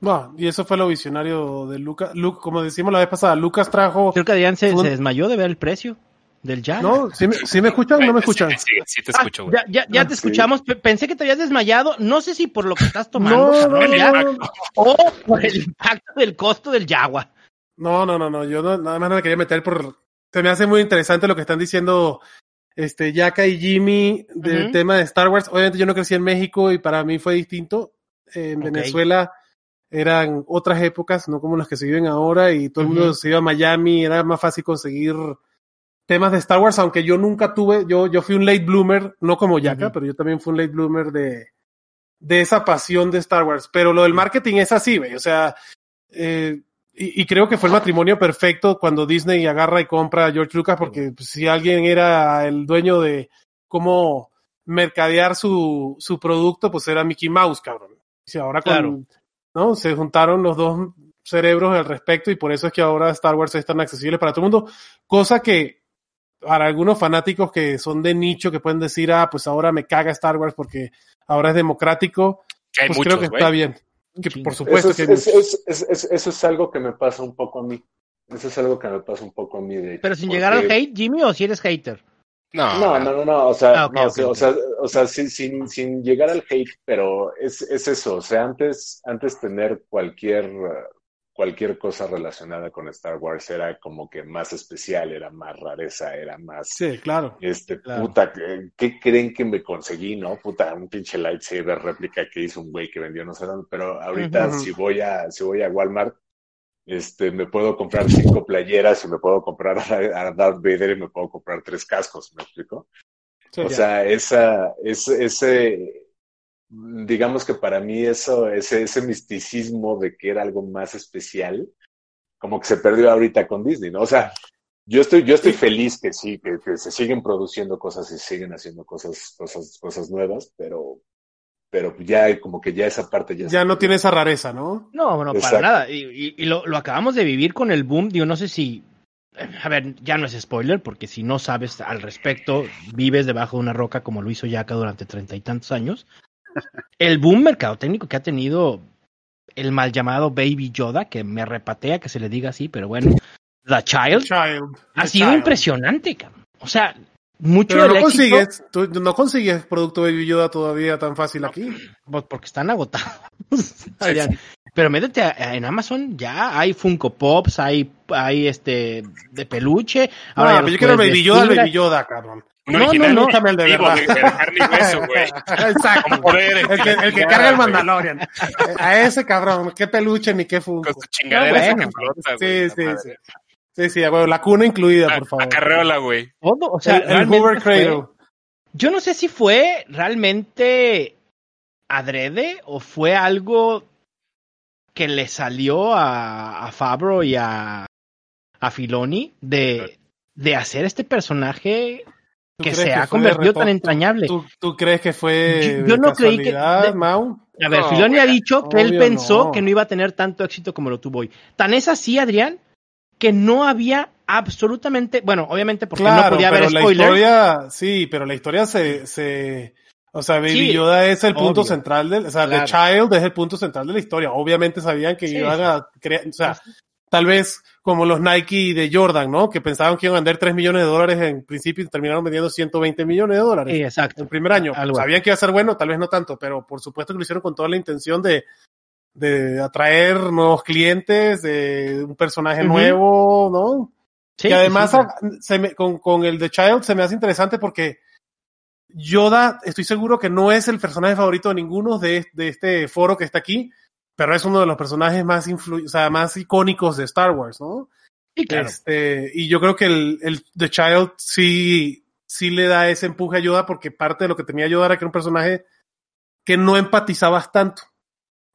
No, y eso fue lo visionario de Lucas. Luke, como decimos la vez pasada, Lucas trajo. Creo que Adrián se, Un- se desmayó de ver el precio del Jawa. ¿No? ¿Sí me, sí me escuchan o no me escuchan? Sí, sí, sí te Ah, escucho, güey. ya, ya, ya Ah, te escuchamos. Pe- Pensé que te habías desmayado. No sé si por lo que estás tomando, No, no, ya, no, no. o por el impacto del costo del Jaguar. No, no, no, no, yo no, nada más no me quería meter por... Se me hace muy interesante lo que están diciendo este Yaka y Jimmy del tema de Star Wars. Obviamente yo no crecí en México y para mí fue distinto. En. Venezuela eran otras épocas, no como las que se viven ahora y todo el mundo se iba a Miami, era más fácil conseguir temas de Star Wars, aunque yo nunca tuve, yo, yo fui un late bloomer, no como Yaka, pero yo también fui un late bloomer de, de esa pasión de Star Wars. Pero lo del marketing es así, güey, o sea, eh, y, y creo que fue el matrimonio perfecto cuando Disney agarra y compra a George Lucas, porque pues, si alguien era el dueño de cómo mercadear su, su producto, pues era Mickey Mouse, cabrón. Y ahora con, Claro. ¿no? Se juntaron los dos cerebros al respecto y por eso es que ahora Star Wars es tan accesible para todo el mundo, cosa que para algunos fanáticos que son de nicho que pueden decir, ah, pues ahora me caga Star Wars porque ahora es democrático, Que hay pues muchos, creo que está bien. Que por supuesto eso, que es, es- es- es- es- eso es algo que me pasa un poco a mí. Eso es algo que me pasa un poco a mí. De hecho, Pero sin porque- llegar al hate, Jimmy, o si eres hater. No, No, no, no, no, o sea, Ah, no, o sea, o sea, o sea, sin, sin, sin llegar al hate, pero es, es eso, o sea, antes, antes tener cualquier, cualquier cosa relacionada con Star Wars era como que más especial, era más rareza, era más, sí, claro. este, Claro. puta, ¿qué, qué creen que me conseguí, no? Puta, un pinche lightsaber réplica que hizo un güey que vendió no sé dónde, pero ahorita Ujú. si voy a, si voy a Walmart, este, me puedo comprar cinco playeras y me puedo comprar a, a Darth Vader y me puedo comprar tres cascos, ¿me explico? Sí, O ya. sea, esa, ese, ese, digamos que para mí eso, ese, ese misticismo de que era algo más especial, como que se perdió ahorita con Disney, ¿no? O sea, yo estoy, yo estoy feliz que sí, que, que se siguen produciendo cosas y siguen haciendo cosas, cosas, cosas nuevas, pero, pero ya como que ya esa parte ya, ya no tiene esa rareza, ¿no? No, bueno, para nada. Y, y- y lo, lo acabamos de vivir con el boom. Digo, no sé si. A ver, ya no es spoiler, porque si no sabes al respecto, vives debajo de una roca como lo hizo Yaka durante treinta y tantos años. El boom mercadotécnico que ha tenido el mal llamado Baby Yoda, que me repatea que se le diga así, pero bueno, The Child, Child. ha The sido Child. impresionante, cabrón. O sea, mucho Pero no éxito, consigues, tú no consigues producto Baby Yoda todavía tan fácil aquí. pues, porque están agotados. Pero métete a- a- en Amazon, ya hay Funko Pops, hay, hay este de peluche. Ahora pero los yo quiero Baby Yoda. Baby Yoda, cabrón. Un No, no, original no. El de vivo, verdad. de, de carne y hueso, güey. Exacto. Con poderes. El que, el que carga el Mandalorian. A ese cabrón, qué peluche ni qué funko. Con su chingadera No, esa bueno. que flota, Sí, güey. sí, la sí. Sí, sí, a huevo, la cuna incluida, A- por favor. Acarreola, güey. Todo, o sea, el, el Hoover Cradle. Yo no sé si fue realmente adrede o fue algo que le salió a, a Fabro y a, a Filoni de, de hacer este personaje ¿Tú que se ha convertido tan entrañable. ¿Tú, tú crees que fue Yo- yo no creí que- de- Mau? A ver, No, Filoni ha dicho que él pensó no. que no iba a tener tanto éxito como lo tuvo hoy. Tan es así, Adrián, que no había absolutamente, bueno, obviamente porque Claro, no podía haber pero la spoilers. historia, sí, pero la historia se, se o sea, Baby Sí, Yoda es el punto central del, o sea, Claro. The Child es el punto central de la historia. Obviamente sabían que Sí, iban a crear, o sea, tal vez como los Nike de Jordan, ¿no? Que pensaban que iban a vender 3 millones de dólares en principio y terminaron vendiendo 120 millones de dólares. Sí, exacto. el primer año. Algo Sabían que iba a ser bueno, tal vez no tanto, pero por supuesto que lo hicieron con toda la intención de, de atraer nuevos clientes, de un personaje nuevo, ¿no? Sí, que además sí, se me- con, con el The Child se me hace interesante porque Yoda, estoy seguro que no es el personaje favorito de ninguno de, de este foro que está aquí, pero es uno de los personajes más influ o sea, más icónicos de Star Wars, ¿no? sí, claro. Este, y yo creo que el, el The Child sí, sí le da ese empuje a Yoda porque parte de lo que tenía Yoda era que era un personaje que no empatizabas tanto.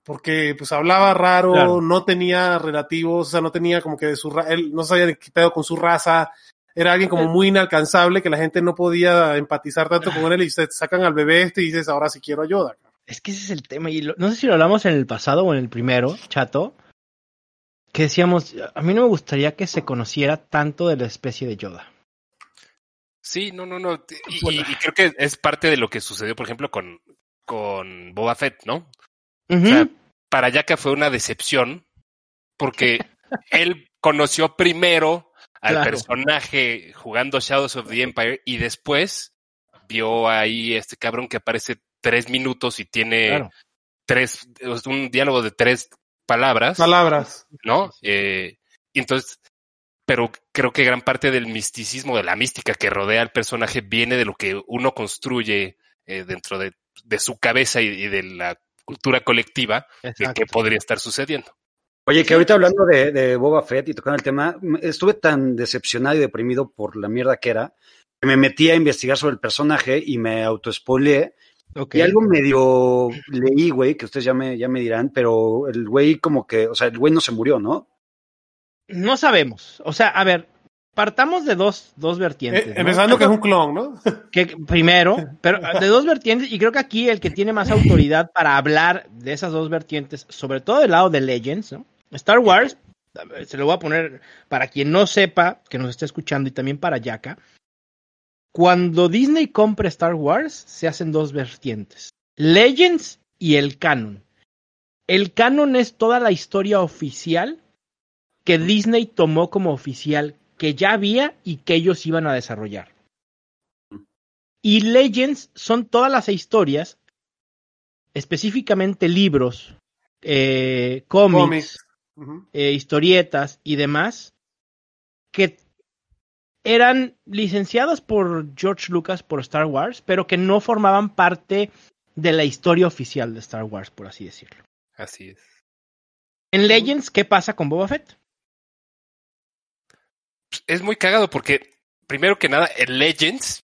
Porque pues hablaba raro, Claro. no tenía relativos, o sea, no tenía como que de su él no sabía de qué pedo con su raza, era alguien como muy inalcanzable que la gente no podía empatizar tanto con él y se sacan al bebé este y dices, ahora sí quiero a Yoda. Es que ese es el tema. Y lo- no sé si lo hablamos en el pasado o en el primero, chato. Que decíamos, a mí no me gustaría que se conociera tanto de la especie de Yoda. Sí, no, no, no. Y, y- y creo que es parte de lo que sucedió, por ejemplo, con, con Boba Fett, ¿no? Ujú. O sea, para Yaka fue una decepción porque él conoció primero al Claro. personaje jugando Shadows of the Empire y después vio ahí este cabrón que aparece tres minutos y tiene Claro. tres, es un diálogo de tres palabras, Palabras. ¿no? Eh, entonces, pero creo que gran parte del misticismo, de la mística que rodea al personaje viene de lo que uno construye eh, dentro de, de su cabeza y, y de la cultura colectiva de Exacto. qué podría estar sucediendo. Oye, que ahorita hablando de, de Boba Fett y tocando el tema, estuve tan decepcionado y deprimido por la mierda que era, que me metí a investigar sobre el personaje y me autospoileé. Y algo medio leí, güey, que ustedes ya me, ya me dirán, pero el güey como que, o sea, el güey no se murió, ¿no? No sabemos. O sea, a ver, partamos de dos, dos vertientes. Eh, ¿no? empezando que es un clon, ¿no? que primero, pero de dos vertientes, y creo que aquí el que tiene más autoridad para hablar de esas dos vertientes, sobre todo del lado de Legends, ¿no? Star Wars, se lo voy a poner para quien no sepa, que nos esté escuchando, y también para Yaka. Cuando Disney compra Star Wars, se hacen dos vertientes: Legends y el canon. El canon es toda la historia oficial que Disney tomó como oficial, que ya había y que ellos iban a desarrollar. Y Legends son todas las historias, específicamente libros, eh, cómics, eh, historietas y demás, que eran licenciados por George Lucas por Star Wars, pero que no formaban parte de la historia oficial de Star Wars, por así decirlo. Así es. En Legends, ¿qué pasa con Boba Fett? Es muy cagado porque, primero que nada, en Legends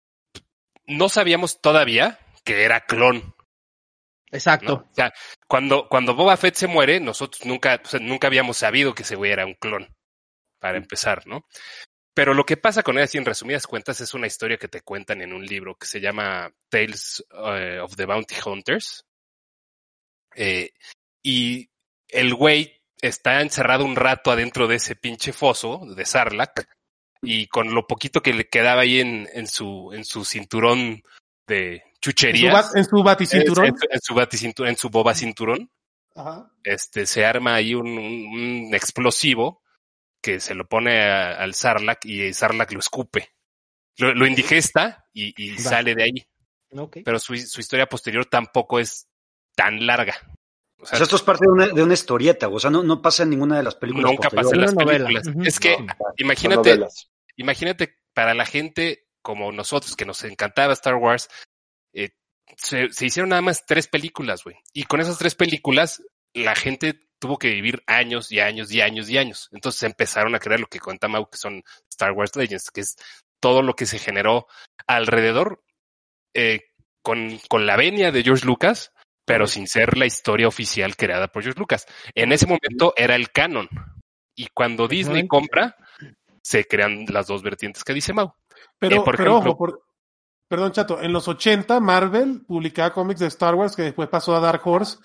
no sabíamos todavía que era clon. ¿no? Exacto. O sea, cuando, cuando Boba Fett se muere, nosotros nunca, o sea, nunca habíamos sabido que ese güey era un clon, para empezar, ¿no? Pero lo que pasa con él, así en resumidas cuentas, es una historia que te cuentan en un libro que se llama Tales eh, of the Bounty Hunters. Eh, y el güey está encerrado un rato adentro de ese pinche foso de Sarlacc y con lo poquito que le quedaba ahí en, en su, en su cinturón de chucherías. en su baticinturón. En, en su baticinturón, en su boba cinturón. Ajá. este, se arma ahí un, un- un explosivo que se lo pone a- al Sarlacc y Sarlacc lo escupe. Lo, lo indigesta y, sale de ahí. Pero su, su historia posterior tampoco es tan larga. O O sea, esto es parte de una, de una historieta, o sea, no, no pasa en ninguna de las películas. nunca pasa en las películas. Es que No. Imagínate, imagínate para la gente como nosotros que nos encantaba Star Wars, eh, se, se hicieron nada más tres películas, güey. Y con esas tres películas, la gente tuvo que vivir años y años y años y años. Entonces empezaron a crear lo que cuenta Mau, que son Star Wars Legends, que es todo lo que se generó alrededor eh, con, con la venia de George Lucas, pero sin ser la historia oficial creada por George Lucas. En ese momento era el canon. Y cuando Disney compra, se crean las dos vertientes que dice Mau. Pero, Eh, por pero ejemplo- ojo, por- perdón, Chato, en los 80 Marvel publicaba cómics de Star Wars que después pasó a Dark Horse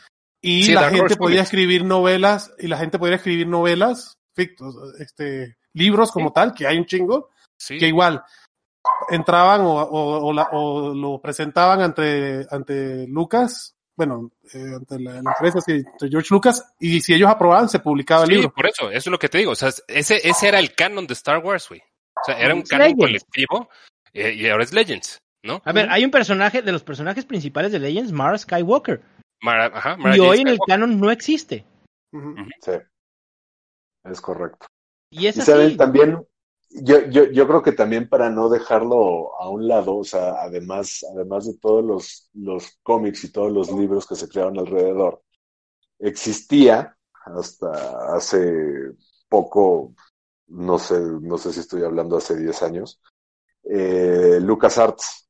y Sí, la Dark gente Horse podía Comics. escribir novelas y la gente podía escribir novelas, fictos, este, libros como tal, que hay un chingo, Sí. que igual entraban o, o- o la- o lo presentaban ante, ante Lucas, bueno, eh, ante la, la empresa, sí, ante George Lucas, y si ellos aprobaban se publicaba el Sí, libro. por eso, eso es lo que te digo. O sea, ese, ese era el canon de Star Wars, güey. O sea, era un Es canon Legends. colectivo eh, y ahora es Legends, ¿no? A ver, hay un personaje de los personajes principales de Legends, Mara Skywalker. Mara- ajá, Mara y hoy en el canon no existe. Sí. Es correcto. Y es Y así. saben, también, yo, yo, yo creo que también para no dejarlo a un lado, o sea, además, además de todos los, los cómics y todos los libros que se crearon alrededor, existía hasta hace poco, no sé, no sé si estoy hablando hace 10 años, eh, LucasArts,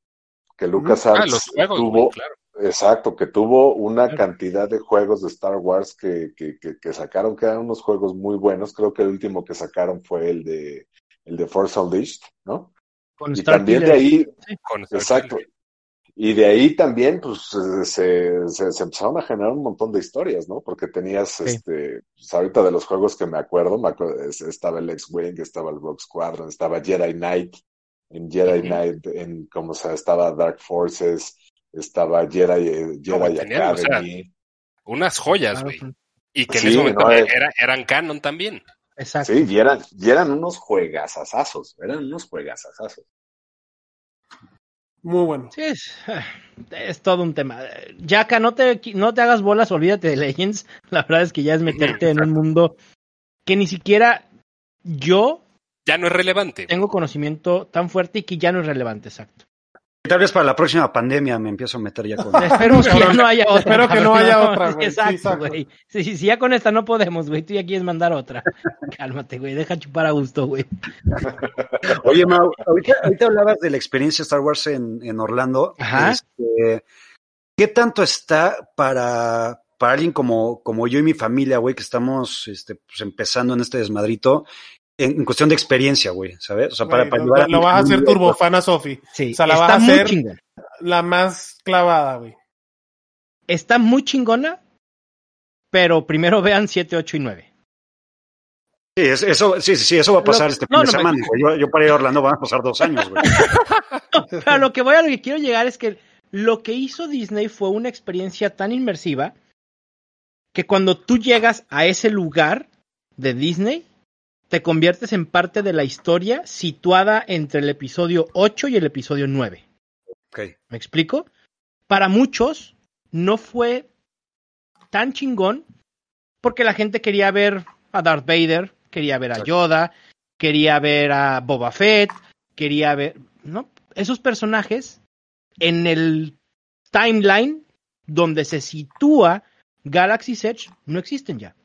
que LucasArts Ah, los juegos, tuvo, claro. Exacto, que tuvo una cantidad de juegos de Star Wars que, que, que, que sacaron, que eran unos juegos muy buenos. Creo que el último que sacaron fue el de el de Force Unleashed, ¿no? Con Y Star también de ahí, Con exacto. Killer. Y de ahí también, pues, se, se, se empezaron a generar un montón de historias, ¿no? Porque tenías, este, pues, ahorita de los juegos que me acuerdo, me acuerdo, es- estaba el X-Wing, estaba el Rogue Squadron, estaba Jedi Knight, en Jedi. Knight, en, como se estaba Dark Forces, estaba Jedi, eh, Jedi tenían, o sea. Unas joyas, Claro, güey. Y que en Sí, ese momento no, eh. era- eran canon también. Exacto. Sí, y eran, y eran unos juegasazazos, eran unos juegasazazos. Muy bueno. Sí, es, es todo un tema. Yaka, no te, no te hagas bolas, olvídate de Legends. La verdad es que ya es meterte en un mundo que ni siquiera yo Ya no es relevante. tengo conocimiento tan fuerte y que ya no es relevante, exacto. Tal vez para la próxima pandemia me empiezo a meter ya con. Esperemos que no haya otra. Espero que no haya otra, güey. Sí, Exacto, güey. Sí, sí, si ya con esta no podemos, güey. Tú ya quieres mandar otra. Cálmate, güey. Deja chupar a gusto, güey. Oye, Mau, ahorita, ahorita hablabas de la experiencia Star Wars en, en Orlando. Ajá. Este, ¿Qué tanto está para, para alguien como, como yo y mi familia, güey, que estamos este, pues, empezando en este desmadrito, en, en cuestión de experiencia, güey, ¿sabes? O sea, para, para lo, llevar lo vas a hacer turbofan a Sofi. Sí, O sea, la está vas a muy hacer- chingona. La más clavada, güey. Está muy chingona, pero primero vean 7, 8 y 9. Sí, es- eso, sí, sí, eso va a pasar Lo- este no, fin de no, semana, güey. Yo, yo para ir a Orlando van a pasar dos años, güey. Pero a lo que voy a lo que quiero llegar es que lo que hizo Disney fue una experiencia tan inmersiva que cuando tú llegas a ese lugar de Disney, te conviertes en parte de la historia situada entre el episodio 8 y el episodio 9. Ok. ¿Me explico? Para muchos no fue tan chingón porque la gente quería ver a Darth Vader, quería ver a. Yoda, quería ver a Boba Fett, quería ver, ¿no? Esos personajes en el timeline donde se sitúa Galaxy's Edge no existen ya.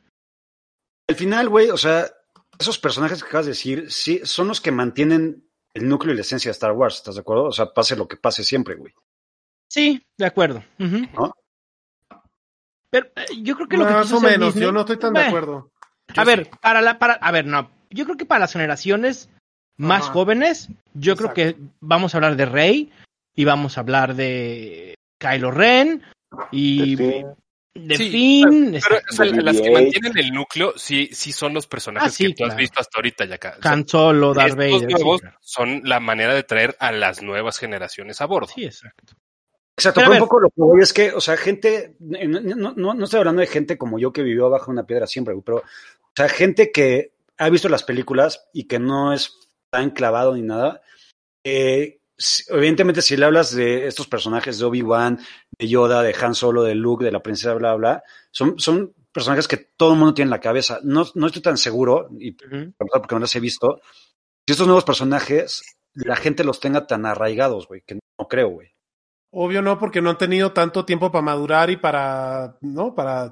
Al final, güey, o sea, esos personajes que acabas de decir, sí, son los que mantienen el núcleo y la esencia de Star Wars, ¿estás de acuerdo? O sea, pase lo que pase siempre, güey. Sí, de acuerdo. Ujú. ¿No? Pero eh, yo creo que lo que Más quiso o menos, Disney- yo no estoy tan de Meh. acuerdo. A ver, para la, para, a ver, no. Yo creo que para las generaciones más Ajá. jóvenes, yo Exacto. creo que vamos a hablar de Rey y vamos a hablar de Kylo Ren y De Finn. De Sí, Finn. Pero exacto. o sea, De las que BB-8. mantienen el núcleo sí, sí son los personajes Ah, sí, que tú has visto hasta ahorita, ya acá. O sea, Han Solo, Darth estos Vader. sí, nuevos claro. son la manera de traer a las nuevas generaciones a bordo. Sí, exacto. Exacto, Pero un poco lo que voy es que, o sea, gente, no, no- no- estoy hablando de gente como yo que vivió abajo de una piedra siempre, güey, pero, o sea, gente que ha visto las películas y que no es tan clavado ni nada. eh, si- evidentemente, si le hablas de estos personajes de Obi-Wan, Yoda, de Han Solo, de Luke, de la princesa, bla, bla, son, son personajes que todo el mundo tiene en la cabeza. No, no estoy tan seguro, y Ujú. porque no los he visto, si estos nuevos personajes, la gente los tenga tan arraigados, güey, que no creo, güey. Obvio no, porque no han tenido tanto tiempo para madurar y para, ¿no? Para,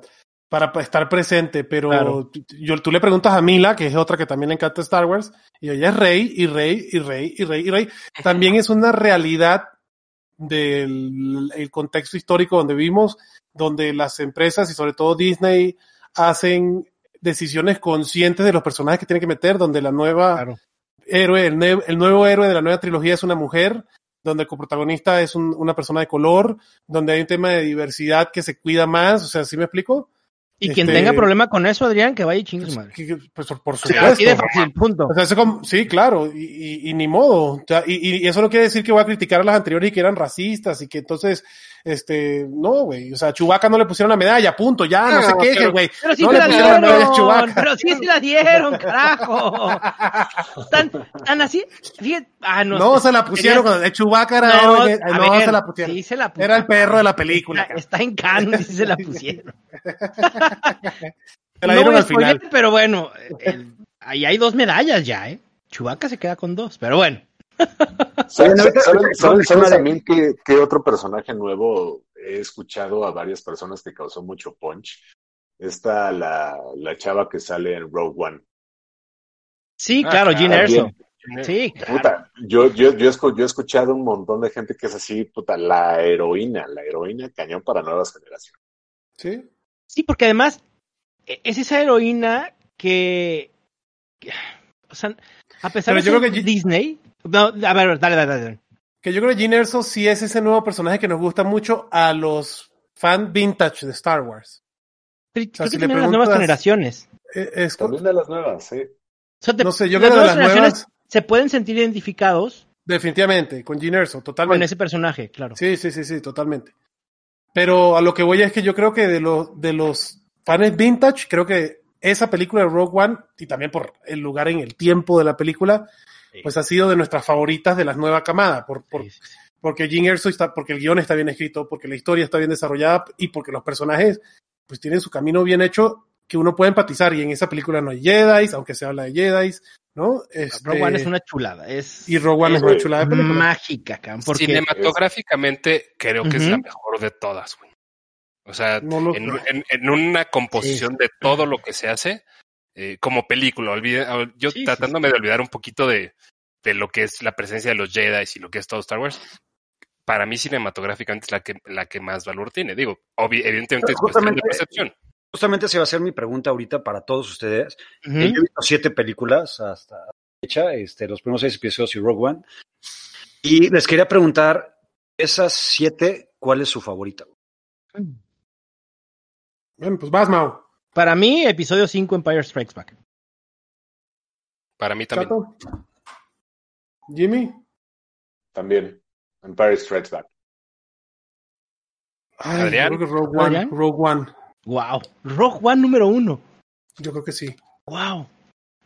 para pa- estar presente. Pero Claro. yo, tú le preguntas a Mila, que es otra que también le encanta Star Wars, y ella es rey, y rey, y rey, y rey, y rey. También es una realidad del el contexto histórico donde vivimos, donde las empresas y sobre todo Disney hacen decisiones conscientes de los personajes que tienen que meter, donde la nueva Claro. héroe, el, ne- el nuevo héroe de la nueva trilogía es una mujer, donde el coprotagonista es un- una persona de color, donde hay un tema de diversidad que se cuida más, o sea, ¿sí me explico? Y quien Este- tenga problema con eso, Adrián, que vaya y chingue su madre. Pues, por Así supuesto. de fácil, punto. O sea, eso como- sí, claro, y, y- y ni modo. O sea, y, y eso no quiere decir que voy a criticar a las anteriores y que eran racistas y que entonces, este, no, güey. O sea, Chubaca no le pusieron la medalla, punto, ya, no, No, se quejen, pero- güey. Pero sí no se la pusieron la dieron, Chewbacca. pero sí se la dieron, carajo. Tan, tan así, fíjate, ah, no. No, se la pusieron cuando el Chubaca era No, héroe, no ver, se la pusieron. sí se la Era el perro de la película. Está, está en canon y se la pusieron. Se la dieron al final. pero bueno, el- ahí hay dos medallas ya, ¿eh? Chubaca se queda con dos, pero bueno. ¿Saben, saben- saben- saben también qué, qué otro personaje nuevo he escuchado a varias personas que causó mucho punch? Está la, la chava que sale en Rogue One. Sí, Ah, claro, claro, Gene Erso. Sí, claro. Puta, yo, yo, yo, escu- yo he escuchado un montón de gente que es así, puta, la heroína, la heroína cañón para nuevas generaciones. Sí. Sí, porque además e- es esa heroína que, que- o sea, a pesar Pero de yo ser creo que Disney, no, a ver, dale, dale, dale. Que yo creo que Gene Erso sí es ese nuevo personaje que nos gusta mucho a los fan vintage de Star Wars. Pero sea, creo si que le también las nuevas generaciones. Eh, Es, También de las nuevas, sí. O sea, te- no sé, yo las creo que de nuevas las generaciones nuevas, se pueden sentir identificados definitivamente, con Gene Erso, con totalmente. ese personaje, claro. Sí, sí, sí, sí, totalmente. Pero a lo que voy es que yo creo que de los, de los fans vintage, creo que esa película de Rogue One, y también por el lugar en el tiempo de la película, Sí. pues ha sido de nuestras favoritas de la nueva camada, por, por, Sí, sí, sí. porque Gene Erso está, porque el guion está bien escrito, porque la historia está bien desarrollada y porque los personajes pues tienen su camino bien hecho que uno puede empatizar y en esa película no hay Jedi, aunque se habla de Jedi, ¿no? Este, Rogue One es una chulada. Es, y Rogue One es una chulada de mágica, cabrón, porque Cinematográficamente creo que es la mejor de todas, güey. O sea, No en, en- en una composición de todo lo que se hace eh, como película. Olvide- yo Sí, sí, tratándome de olvidar un poquito de, de lo que es la presencia de los Jedi y lo que es todo Star Wars. Para mí cinematográficamente es la que, la que más valor tiene. Digo, obvi- evidentemente es cuestión de percepción. Justamente se va a hacer mi pregunta ahorita para todos ustedes. Eh, Yo he visto siete películas hasta la fecha, este, los primeros seis episodios y Rogue One. Y les quería preguntar, esas siete, ¿cuál es su favorita? Bueno, pues vas, Mau. Para mí, episodio 5 Empire Strikes Back. Para mí también. Chato. Jimmy. También. Empire Strikes Back. Ay, Adrián. Yo creo que Rogue One. Adrián. Rogue One. Wow. Rogue One número uno. Yo creo que sí. Wow.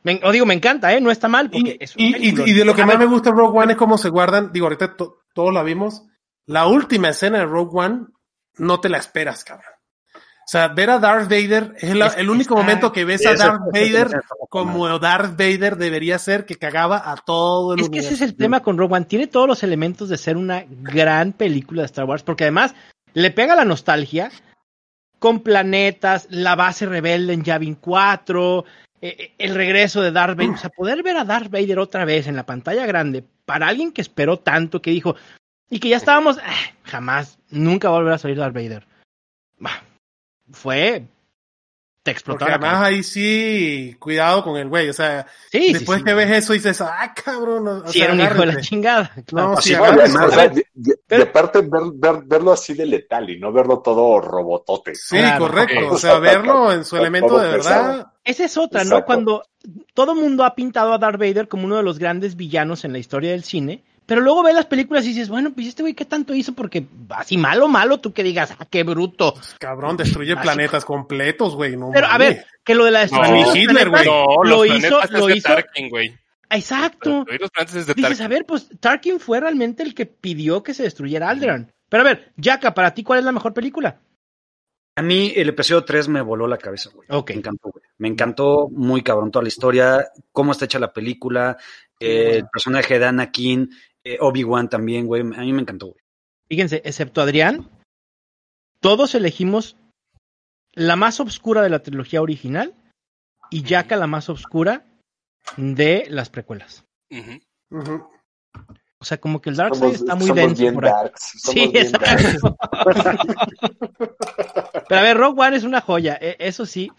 Me, o digo, me encanta, ¿eh? No está mal porque Y, es un y- y- peliculón. y de lo que A más ver, me gusta de Rogue One es cómo se guardan. Digo, ahorita to- todos la vimos. La última escena de Rogue One no te la esperas, cabrón. O sea, ver a Darth Vader es el único está- momento que ves a Darth Vader como Darth Vader debería ser, que cagaba a todo el Es que universo. ese es el tema con Rogue One. Tiene todos los elementos de ser una gran película de Star Wars, porque además le pega la nostalgia con planetas, la base rebelde en Yavin 4, eh, eh, el regreso de Darth Vader. O sea, poder ver a Darth Vader otra vez en la pantalla grande, para alguien que esperó tanto, que dijo, y que ya estábamos, "Ah, jamás, nunca va a volver a salir Darth Vader. Bah, Fue. Te explotó Porque la además ahí sí, cuidado con el güey. O sea, Sí, después sí. que ves eso dices, ah, cabrón. o Sí, sea, era un hijo de la chingada. claro. No, sí, además, O sea, pero- aparte ver, ver- verlo así de letal y no verlo todo robotote. Sí, Claro, correcto. O sea, verlo en su elemento de verdad. Esa es otra, ¿no? Exacto. Cuando todo mundo ha pintado a Darth Vader como uno de los grandes villanos en la historia del cine, Pero luego ves las películas y dices, bueno, pues este güey, ¿qué tanto hizo? Porque así malo, malo, tú que digas, ah, qué bruto. Cabrón, destruye Así- planetas completos, güey. No Pero a ver, que lo de la destrucción ni de los Hitler, güey. No, lo los hizo, planetas lo hizo. Tarkin, güey. Exacto. Los planetas de Dices, Tarkin. a ver, pues Tarkin fue realmente el que pidió que se destruyera Alderaan. Pero a ver, Yaka, para ti, ¿cuál es la mejor película? A mí el episodio 3 me voló la cabeza, güey. Ok. Me encantó, güey. Me encantó muy cabrón toda la historia, cómo está hecha la película, eh, el personaje de Anakin, eh, Obi-Wan también, güey. A mí me encantó, güey. Fíjense, excepto Adrián, todos elegimos la más oscura de la trilogía original y Yaka la más oscura de las precuelas. O sea, como que el Dark Side está muy somos denso bien por ahí. darks. Somos Sí, bien darks. exacto. Pero a ver, Rogue One es una joya, e- eso sí.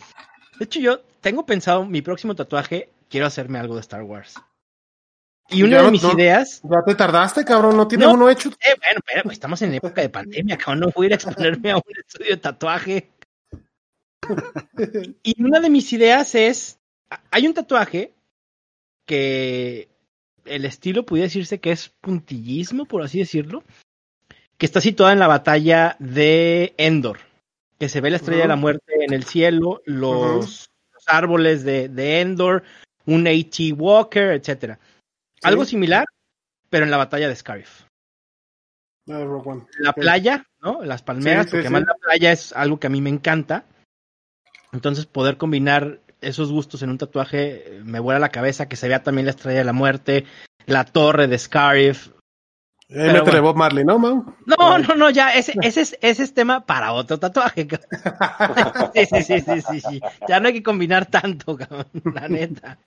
De hecho, yo tengo pensado mi próximo tatuaje, quiero hacerme algo de Star Wars. Y una Ya de mis no- ideas, Ya te tardaste, cabrón. ¿No tienes No. uno hecho? eh, bueno, pero pues, estamos en época de pandemia, cabrón, no voy a ir a exponerme a un estudio de tatuaje. Y una de mis ideas es, hay un tatuaje que el estilo pudiera decirse que es puntillismo, por así decirlo, que está situada en la batalla de Endor, que se ve la estrella de la muerte en el cielo, los, los árboles de, de Endor, un AT Walker, etcétera. Algo similar, pero en la batalla de Scarif. Ah, Rogue One. La playa, ¿no? Las palmeras, Sí, sí, porque sí. además la playa es algo que a mí me encanta. Entonces, poder combinar esos gustos en un tatuaje eh, me vuela la cabeza, que se vea también la estrella de la muerte, la torre de Scarif. Eh, bueno. Bob Marley, ¿no, Mau? No, no, no, ya, ese, ese, es, ese es tema para otro tatuaje. cabrón. Sí, sí, sí, sí, sí, sí. Ya no hay que combinar tanto, cabrón, la neta.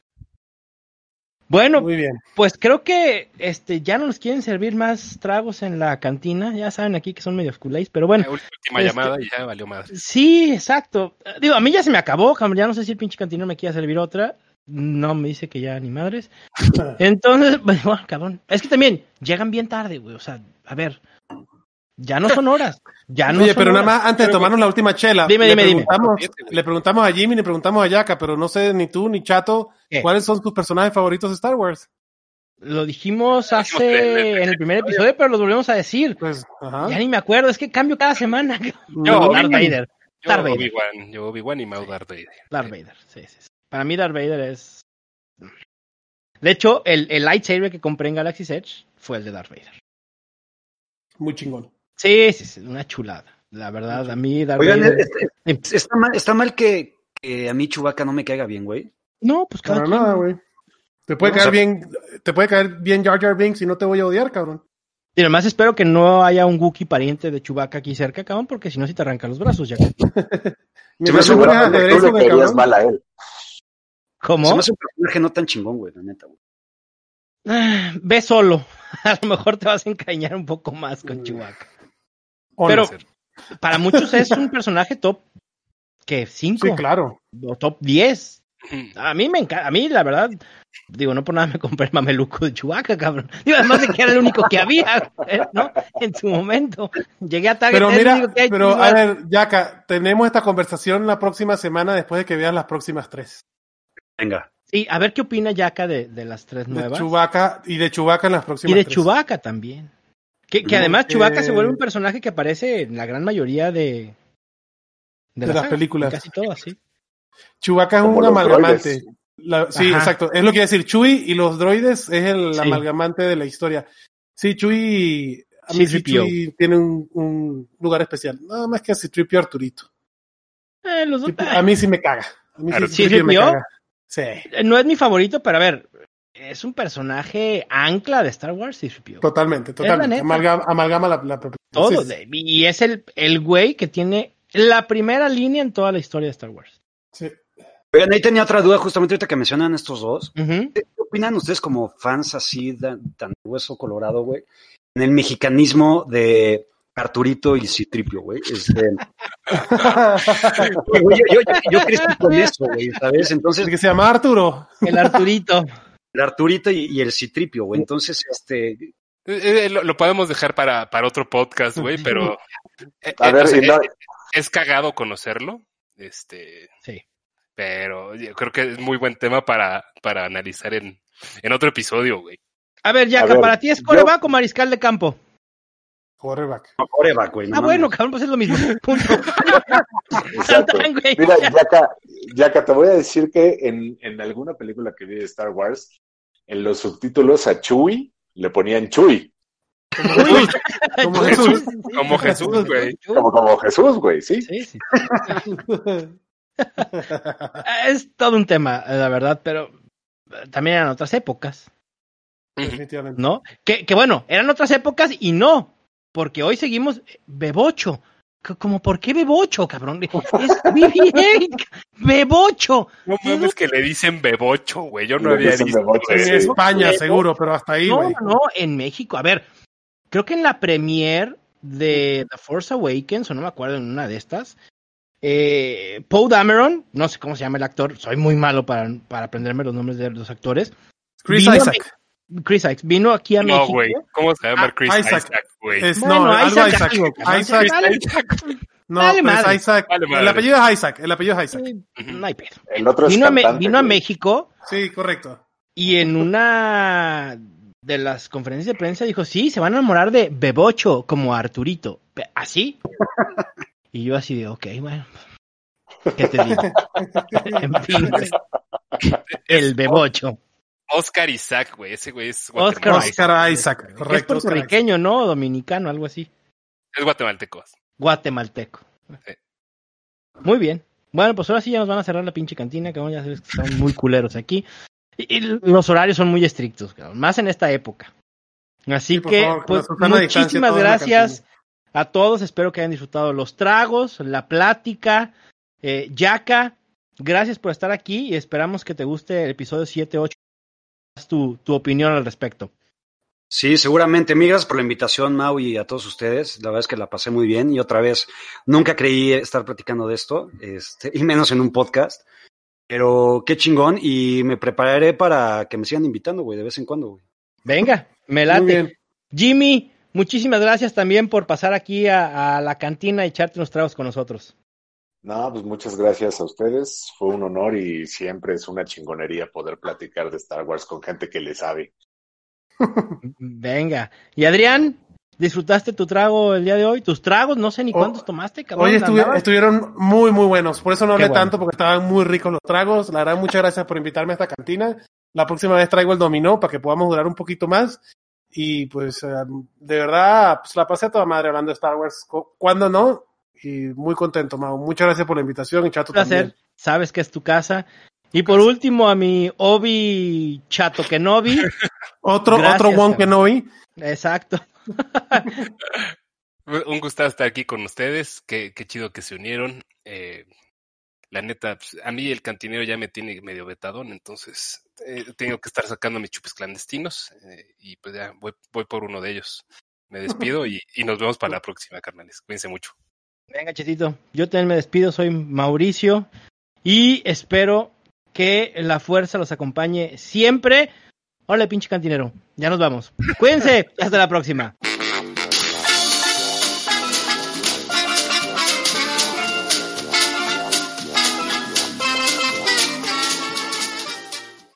Bueno, Muy bien. pues creo que este ya no nos quieren servir más tragos en la cantina. Ya saben aquí que son medio culés, pero bueno. La última este- llamada y ya valió madre. Sí, exacto. Digo, a mí ya se me acabó. Ya no sé si el pinche cantinero me quiere servir otra. No me dice que ya ni madres. Entonces, bueno, cabrón. Es que también llegan bien tarde, güey. O sea, a ver. Ya no son horas. Ya no Oye, son pero nada más, antes de tomarnos la última chela, Dime, le, dime, preguntamos, le preguntamos a Jimmy, le preguntamos a Yaka, pero no sé ni tú ni Chato, ¿Qué? ¿cuáles son tus personajes favoritos de Star Wars? Lo dijimos hace en el primer episodio, pero lo volvemos a decir. Pues, ajá. Ya ni me acuerdo. Es que cambio cada semana. No, Darth Vader. Yo Darth Vader. Obi-Wan, yo Obi-Wan y Mau Darth Vader. Darth Vader, sí, sí, sí. Para mí Darth Vader es... De hecho, el, el lightsaber que compré en Galaxy's Edge fue el de Darth Vader. Muy chingón. Sí, sí, sí, una chulada. La verdad, a mí Darth Oigan, Vader... es- es- está mal, está mal que, que a mí Chubaca no me caiga bien, güey. No, pues cada Para quien. nada, güey. Te puede No, caer o sea- bien, te puede caer bien Jar Jar Binks y no te voy a odiar, cabrón. Y además espero que no haya un Wookiee pariente de Chewbacca aquí cerca, cabrón, porque si no, si te arranca los brazos, ya. Me Tú le querías mal a él. ¿Cómo? Se me hace un personaje no tan chingón, güey, la neta, güey. Ah, Ve solo. A lo mejor te vas a encariñar un poco más con Mm. Chewbacca. ¿O Pero para muchos es un personaje top que 5 Sí, claro. o top 10. Ujú. A mí me encanta, a mí la verdad, digo, no por nada me compré el mameluco de Chewbacca, cabrón. Digo, además de que era el único que había, ¿eh? ¿no? En su momento. Llegué a Target, Pero mira, único que hay, pero a ver, Yaka, tenemos esta conversación la próxima semana después de que veas las próximas tres. Venga. Sí, a ver qué opina Yaka de, de las tres De nuevas. Chewbacca y de Chewbacca en las y próximas de tres. Chewbacca también. Que, además que- Chewbacca se vuelve un personaje que aparece en la gran mayoría de, De la las saga, películas. Casi todas, sí. Chewbacca es Como un amalgamante. La- sí, Ajá. exacto. Es lo que iba a decir. Chewie y los droides es el Sí. amalgamante de la historia. Sí, Chewie, a mí sí, C-3PO. Chewie tiene un, un lugar especial. Nada más que así Tripio Arturito. Eh, los dos- A mí sí me caga. A mí Claro, sí, C-3PO me ¿C-3PO? caga. Sí. Eh, No es mi favorito, pero a ver, es un personaje ancla de Star Wars, C-3PO. Totalmente, la totalmente. Amalgama, amalgama la, la propiedad. Todo. Sí, sí, y es el, el güey que tiene la primera línea en toda la historia de Star Wars. sí. Oigan, ahí tenía otra duda justamente ahorita que mencionan estos dos. ¿Qué qué opinan ustedes como fans así de- tan hueso colorado, güey? En el mexicanismo de Arturito y Citripio, güey. Este, güey, yo, yo, yo crecí con eso, güey, ¿sabes? Entonces, El que se llama Arturo. El Arturito. El Arturito y, y el Citripio, güey. Entonces, este, Eh, eh, lo, lo podemos dejar para, para otro podcast, güey, pero eh, A eh, ver, no- eh, es cagado conocerlo, este, Sí. pero yo creo que es muy buen tema para, para analizar en, en otro episodio, güey. A ver, A Yaka, ver, ¿para ti es yo- coreback o mariscal de campo? Quarterback. No, coreback, güey. no Ah, bueno, cabrón, pues es lo mismo. Punto. Exacto. Tan, güey. Mira, Yaka, Yaka, te voy a decir que en, en alguna película que vi de Star Wars, en los subtítulos a Chewie le ponían Chewie, Uy, como Jesús. Como Jesús, güey. como, como Jesús, güey, ¿sí? Sí, sí. Es todo un tema, la verdad, pero eh, también eran otras épocas, Definitivamente. ¿no? Que, que bueno, eran otras épocas y no, porque hoy seguimos eh, Bebocho. Como, ¿por qué Bebocho, cabrón? Es BB-8, Bebocho. No mames que le dicen bebocho, güey. Yo no había visto. bebocho. En sí. España, seguro, pero hasta ahí, No, no, en México. A ver, creo que en la premier de The Force Awakens, o no me acuerdo, en una de estas, eh, Poe Dameron, no sé cómo se llama el actor, soy muy malo para, para aprenderme los nombres de los actores. Chris Isaac. Chris Isaac vino aquí a No, México. güey. ¿Cómo se llama Ah, Chris Isaac. Isaac, güey? Es, Bueno, no, algo Isaac Isaac. algo. Isaac. Dale, No, Dale pero es madre. Isaac. Vale, madre. El apellido es Isaac. El apellido es Isaac. No hay pedo. El otro es Vino, a, Me- cantante, vino a güey. México Sí, correcto. y en una de las conferencias de prensa dijo, sí, se van a enamorar de Bebocho como Arturito. ¿Así? Y yo así de, ok, bueno. ¿Qué te digo? en fin, el Bebocho. Oscar Isaac, güey. Ese güey es Oscar guatemalteco. Oscar Isaac. es Correcto. Oscar Isaac. puertorriqueño, ¿no? Dominicano, algo así. Es guatemalteco. Guatemalteco. Sí. Muy bien. Bueno, pues ahora sí ya nos van a cerrar la pinche cantina, cabrón. Ya sabes que están muy culeros aquí. Y, y los horarios son muy estrictos, cabrón. Más en esta época. Así Sí, que, favor, pues, muchísimas gracias a todos. Espero que hayan disfrutado los tragos, la plática. Eh, Yaka, gracias por estar aquí y esperamos que te guste el episodio 7, 8. Tu, tu opinión al respecto. Sí, seguramente. Mil Gracias por la invitación, Mau, y a todos ustedes. La verdad es que la pasé muy bien. Y otra vez, nunca creí estar platicando de esto, este, y menos en un podcast. Pero qué chingón. Y me prepararé para que me sigan invitando, güey, de vez en cuando, güey. Venga, me late. Jimmy, muchísimas gracias también por pasar aquí a, a la cantina y echarte unos tragos con nosotros. No, pues muchas gracias a ustedes. Fue un honor y siempre es una chingonería poder platicar de Star Wars con gente que le sabe. Venga. Y Adrián, ¿disfrutaste tu trago el día de hoy? ¿Tus tragos? No sé ni Oh, cuántos tomaste, cabrón. Hoy estuvi- andabas- estuvieron muy, muy buenos. Por eso no Qué hablé bueno. tanto, porque estaban muy ricos los tragos. La verdad, muchas gracias por invitarme a esta cantina. La próxima vez traigo el dominó para que podamos durar un poquito más. Y pues, eh, de verdad, pues la pasé a toda madre hablando de Star Wars. Cu- ¿Cuándo no? Y muy contento, Mau. Muchas gracias por la invitación y Chato Un placer. también. Sabes que es tu casa. Y por último, a mi Obi Chato Kenobi. Otro, Gracias, otro Won cabrón. Kenobi. Exacto. Un gusto estar aquí con ustedes. Qué, qué chido que se unieron. Eh, la neta, pues, a mí el cantinero ya me tiene medio vetadón, entonces eh, tengo que estar sacando mis chupes clandestinos eh, y pues ya voy, voy por uno de ellos. Me despido y, y nos vemos para la próxima, carnales. Cuídense mucho. Venga, Chetito. Yo también me despido. Soy Mauricio. Y espero que la fuerza los acompañe siempre. Hola, pinche cantinero. Ya nos vamos. Cuídense. Hasta la próxima.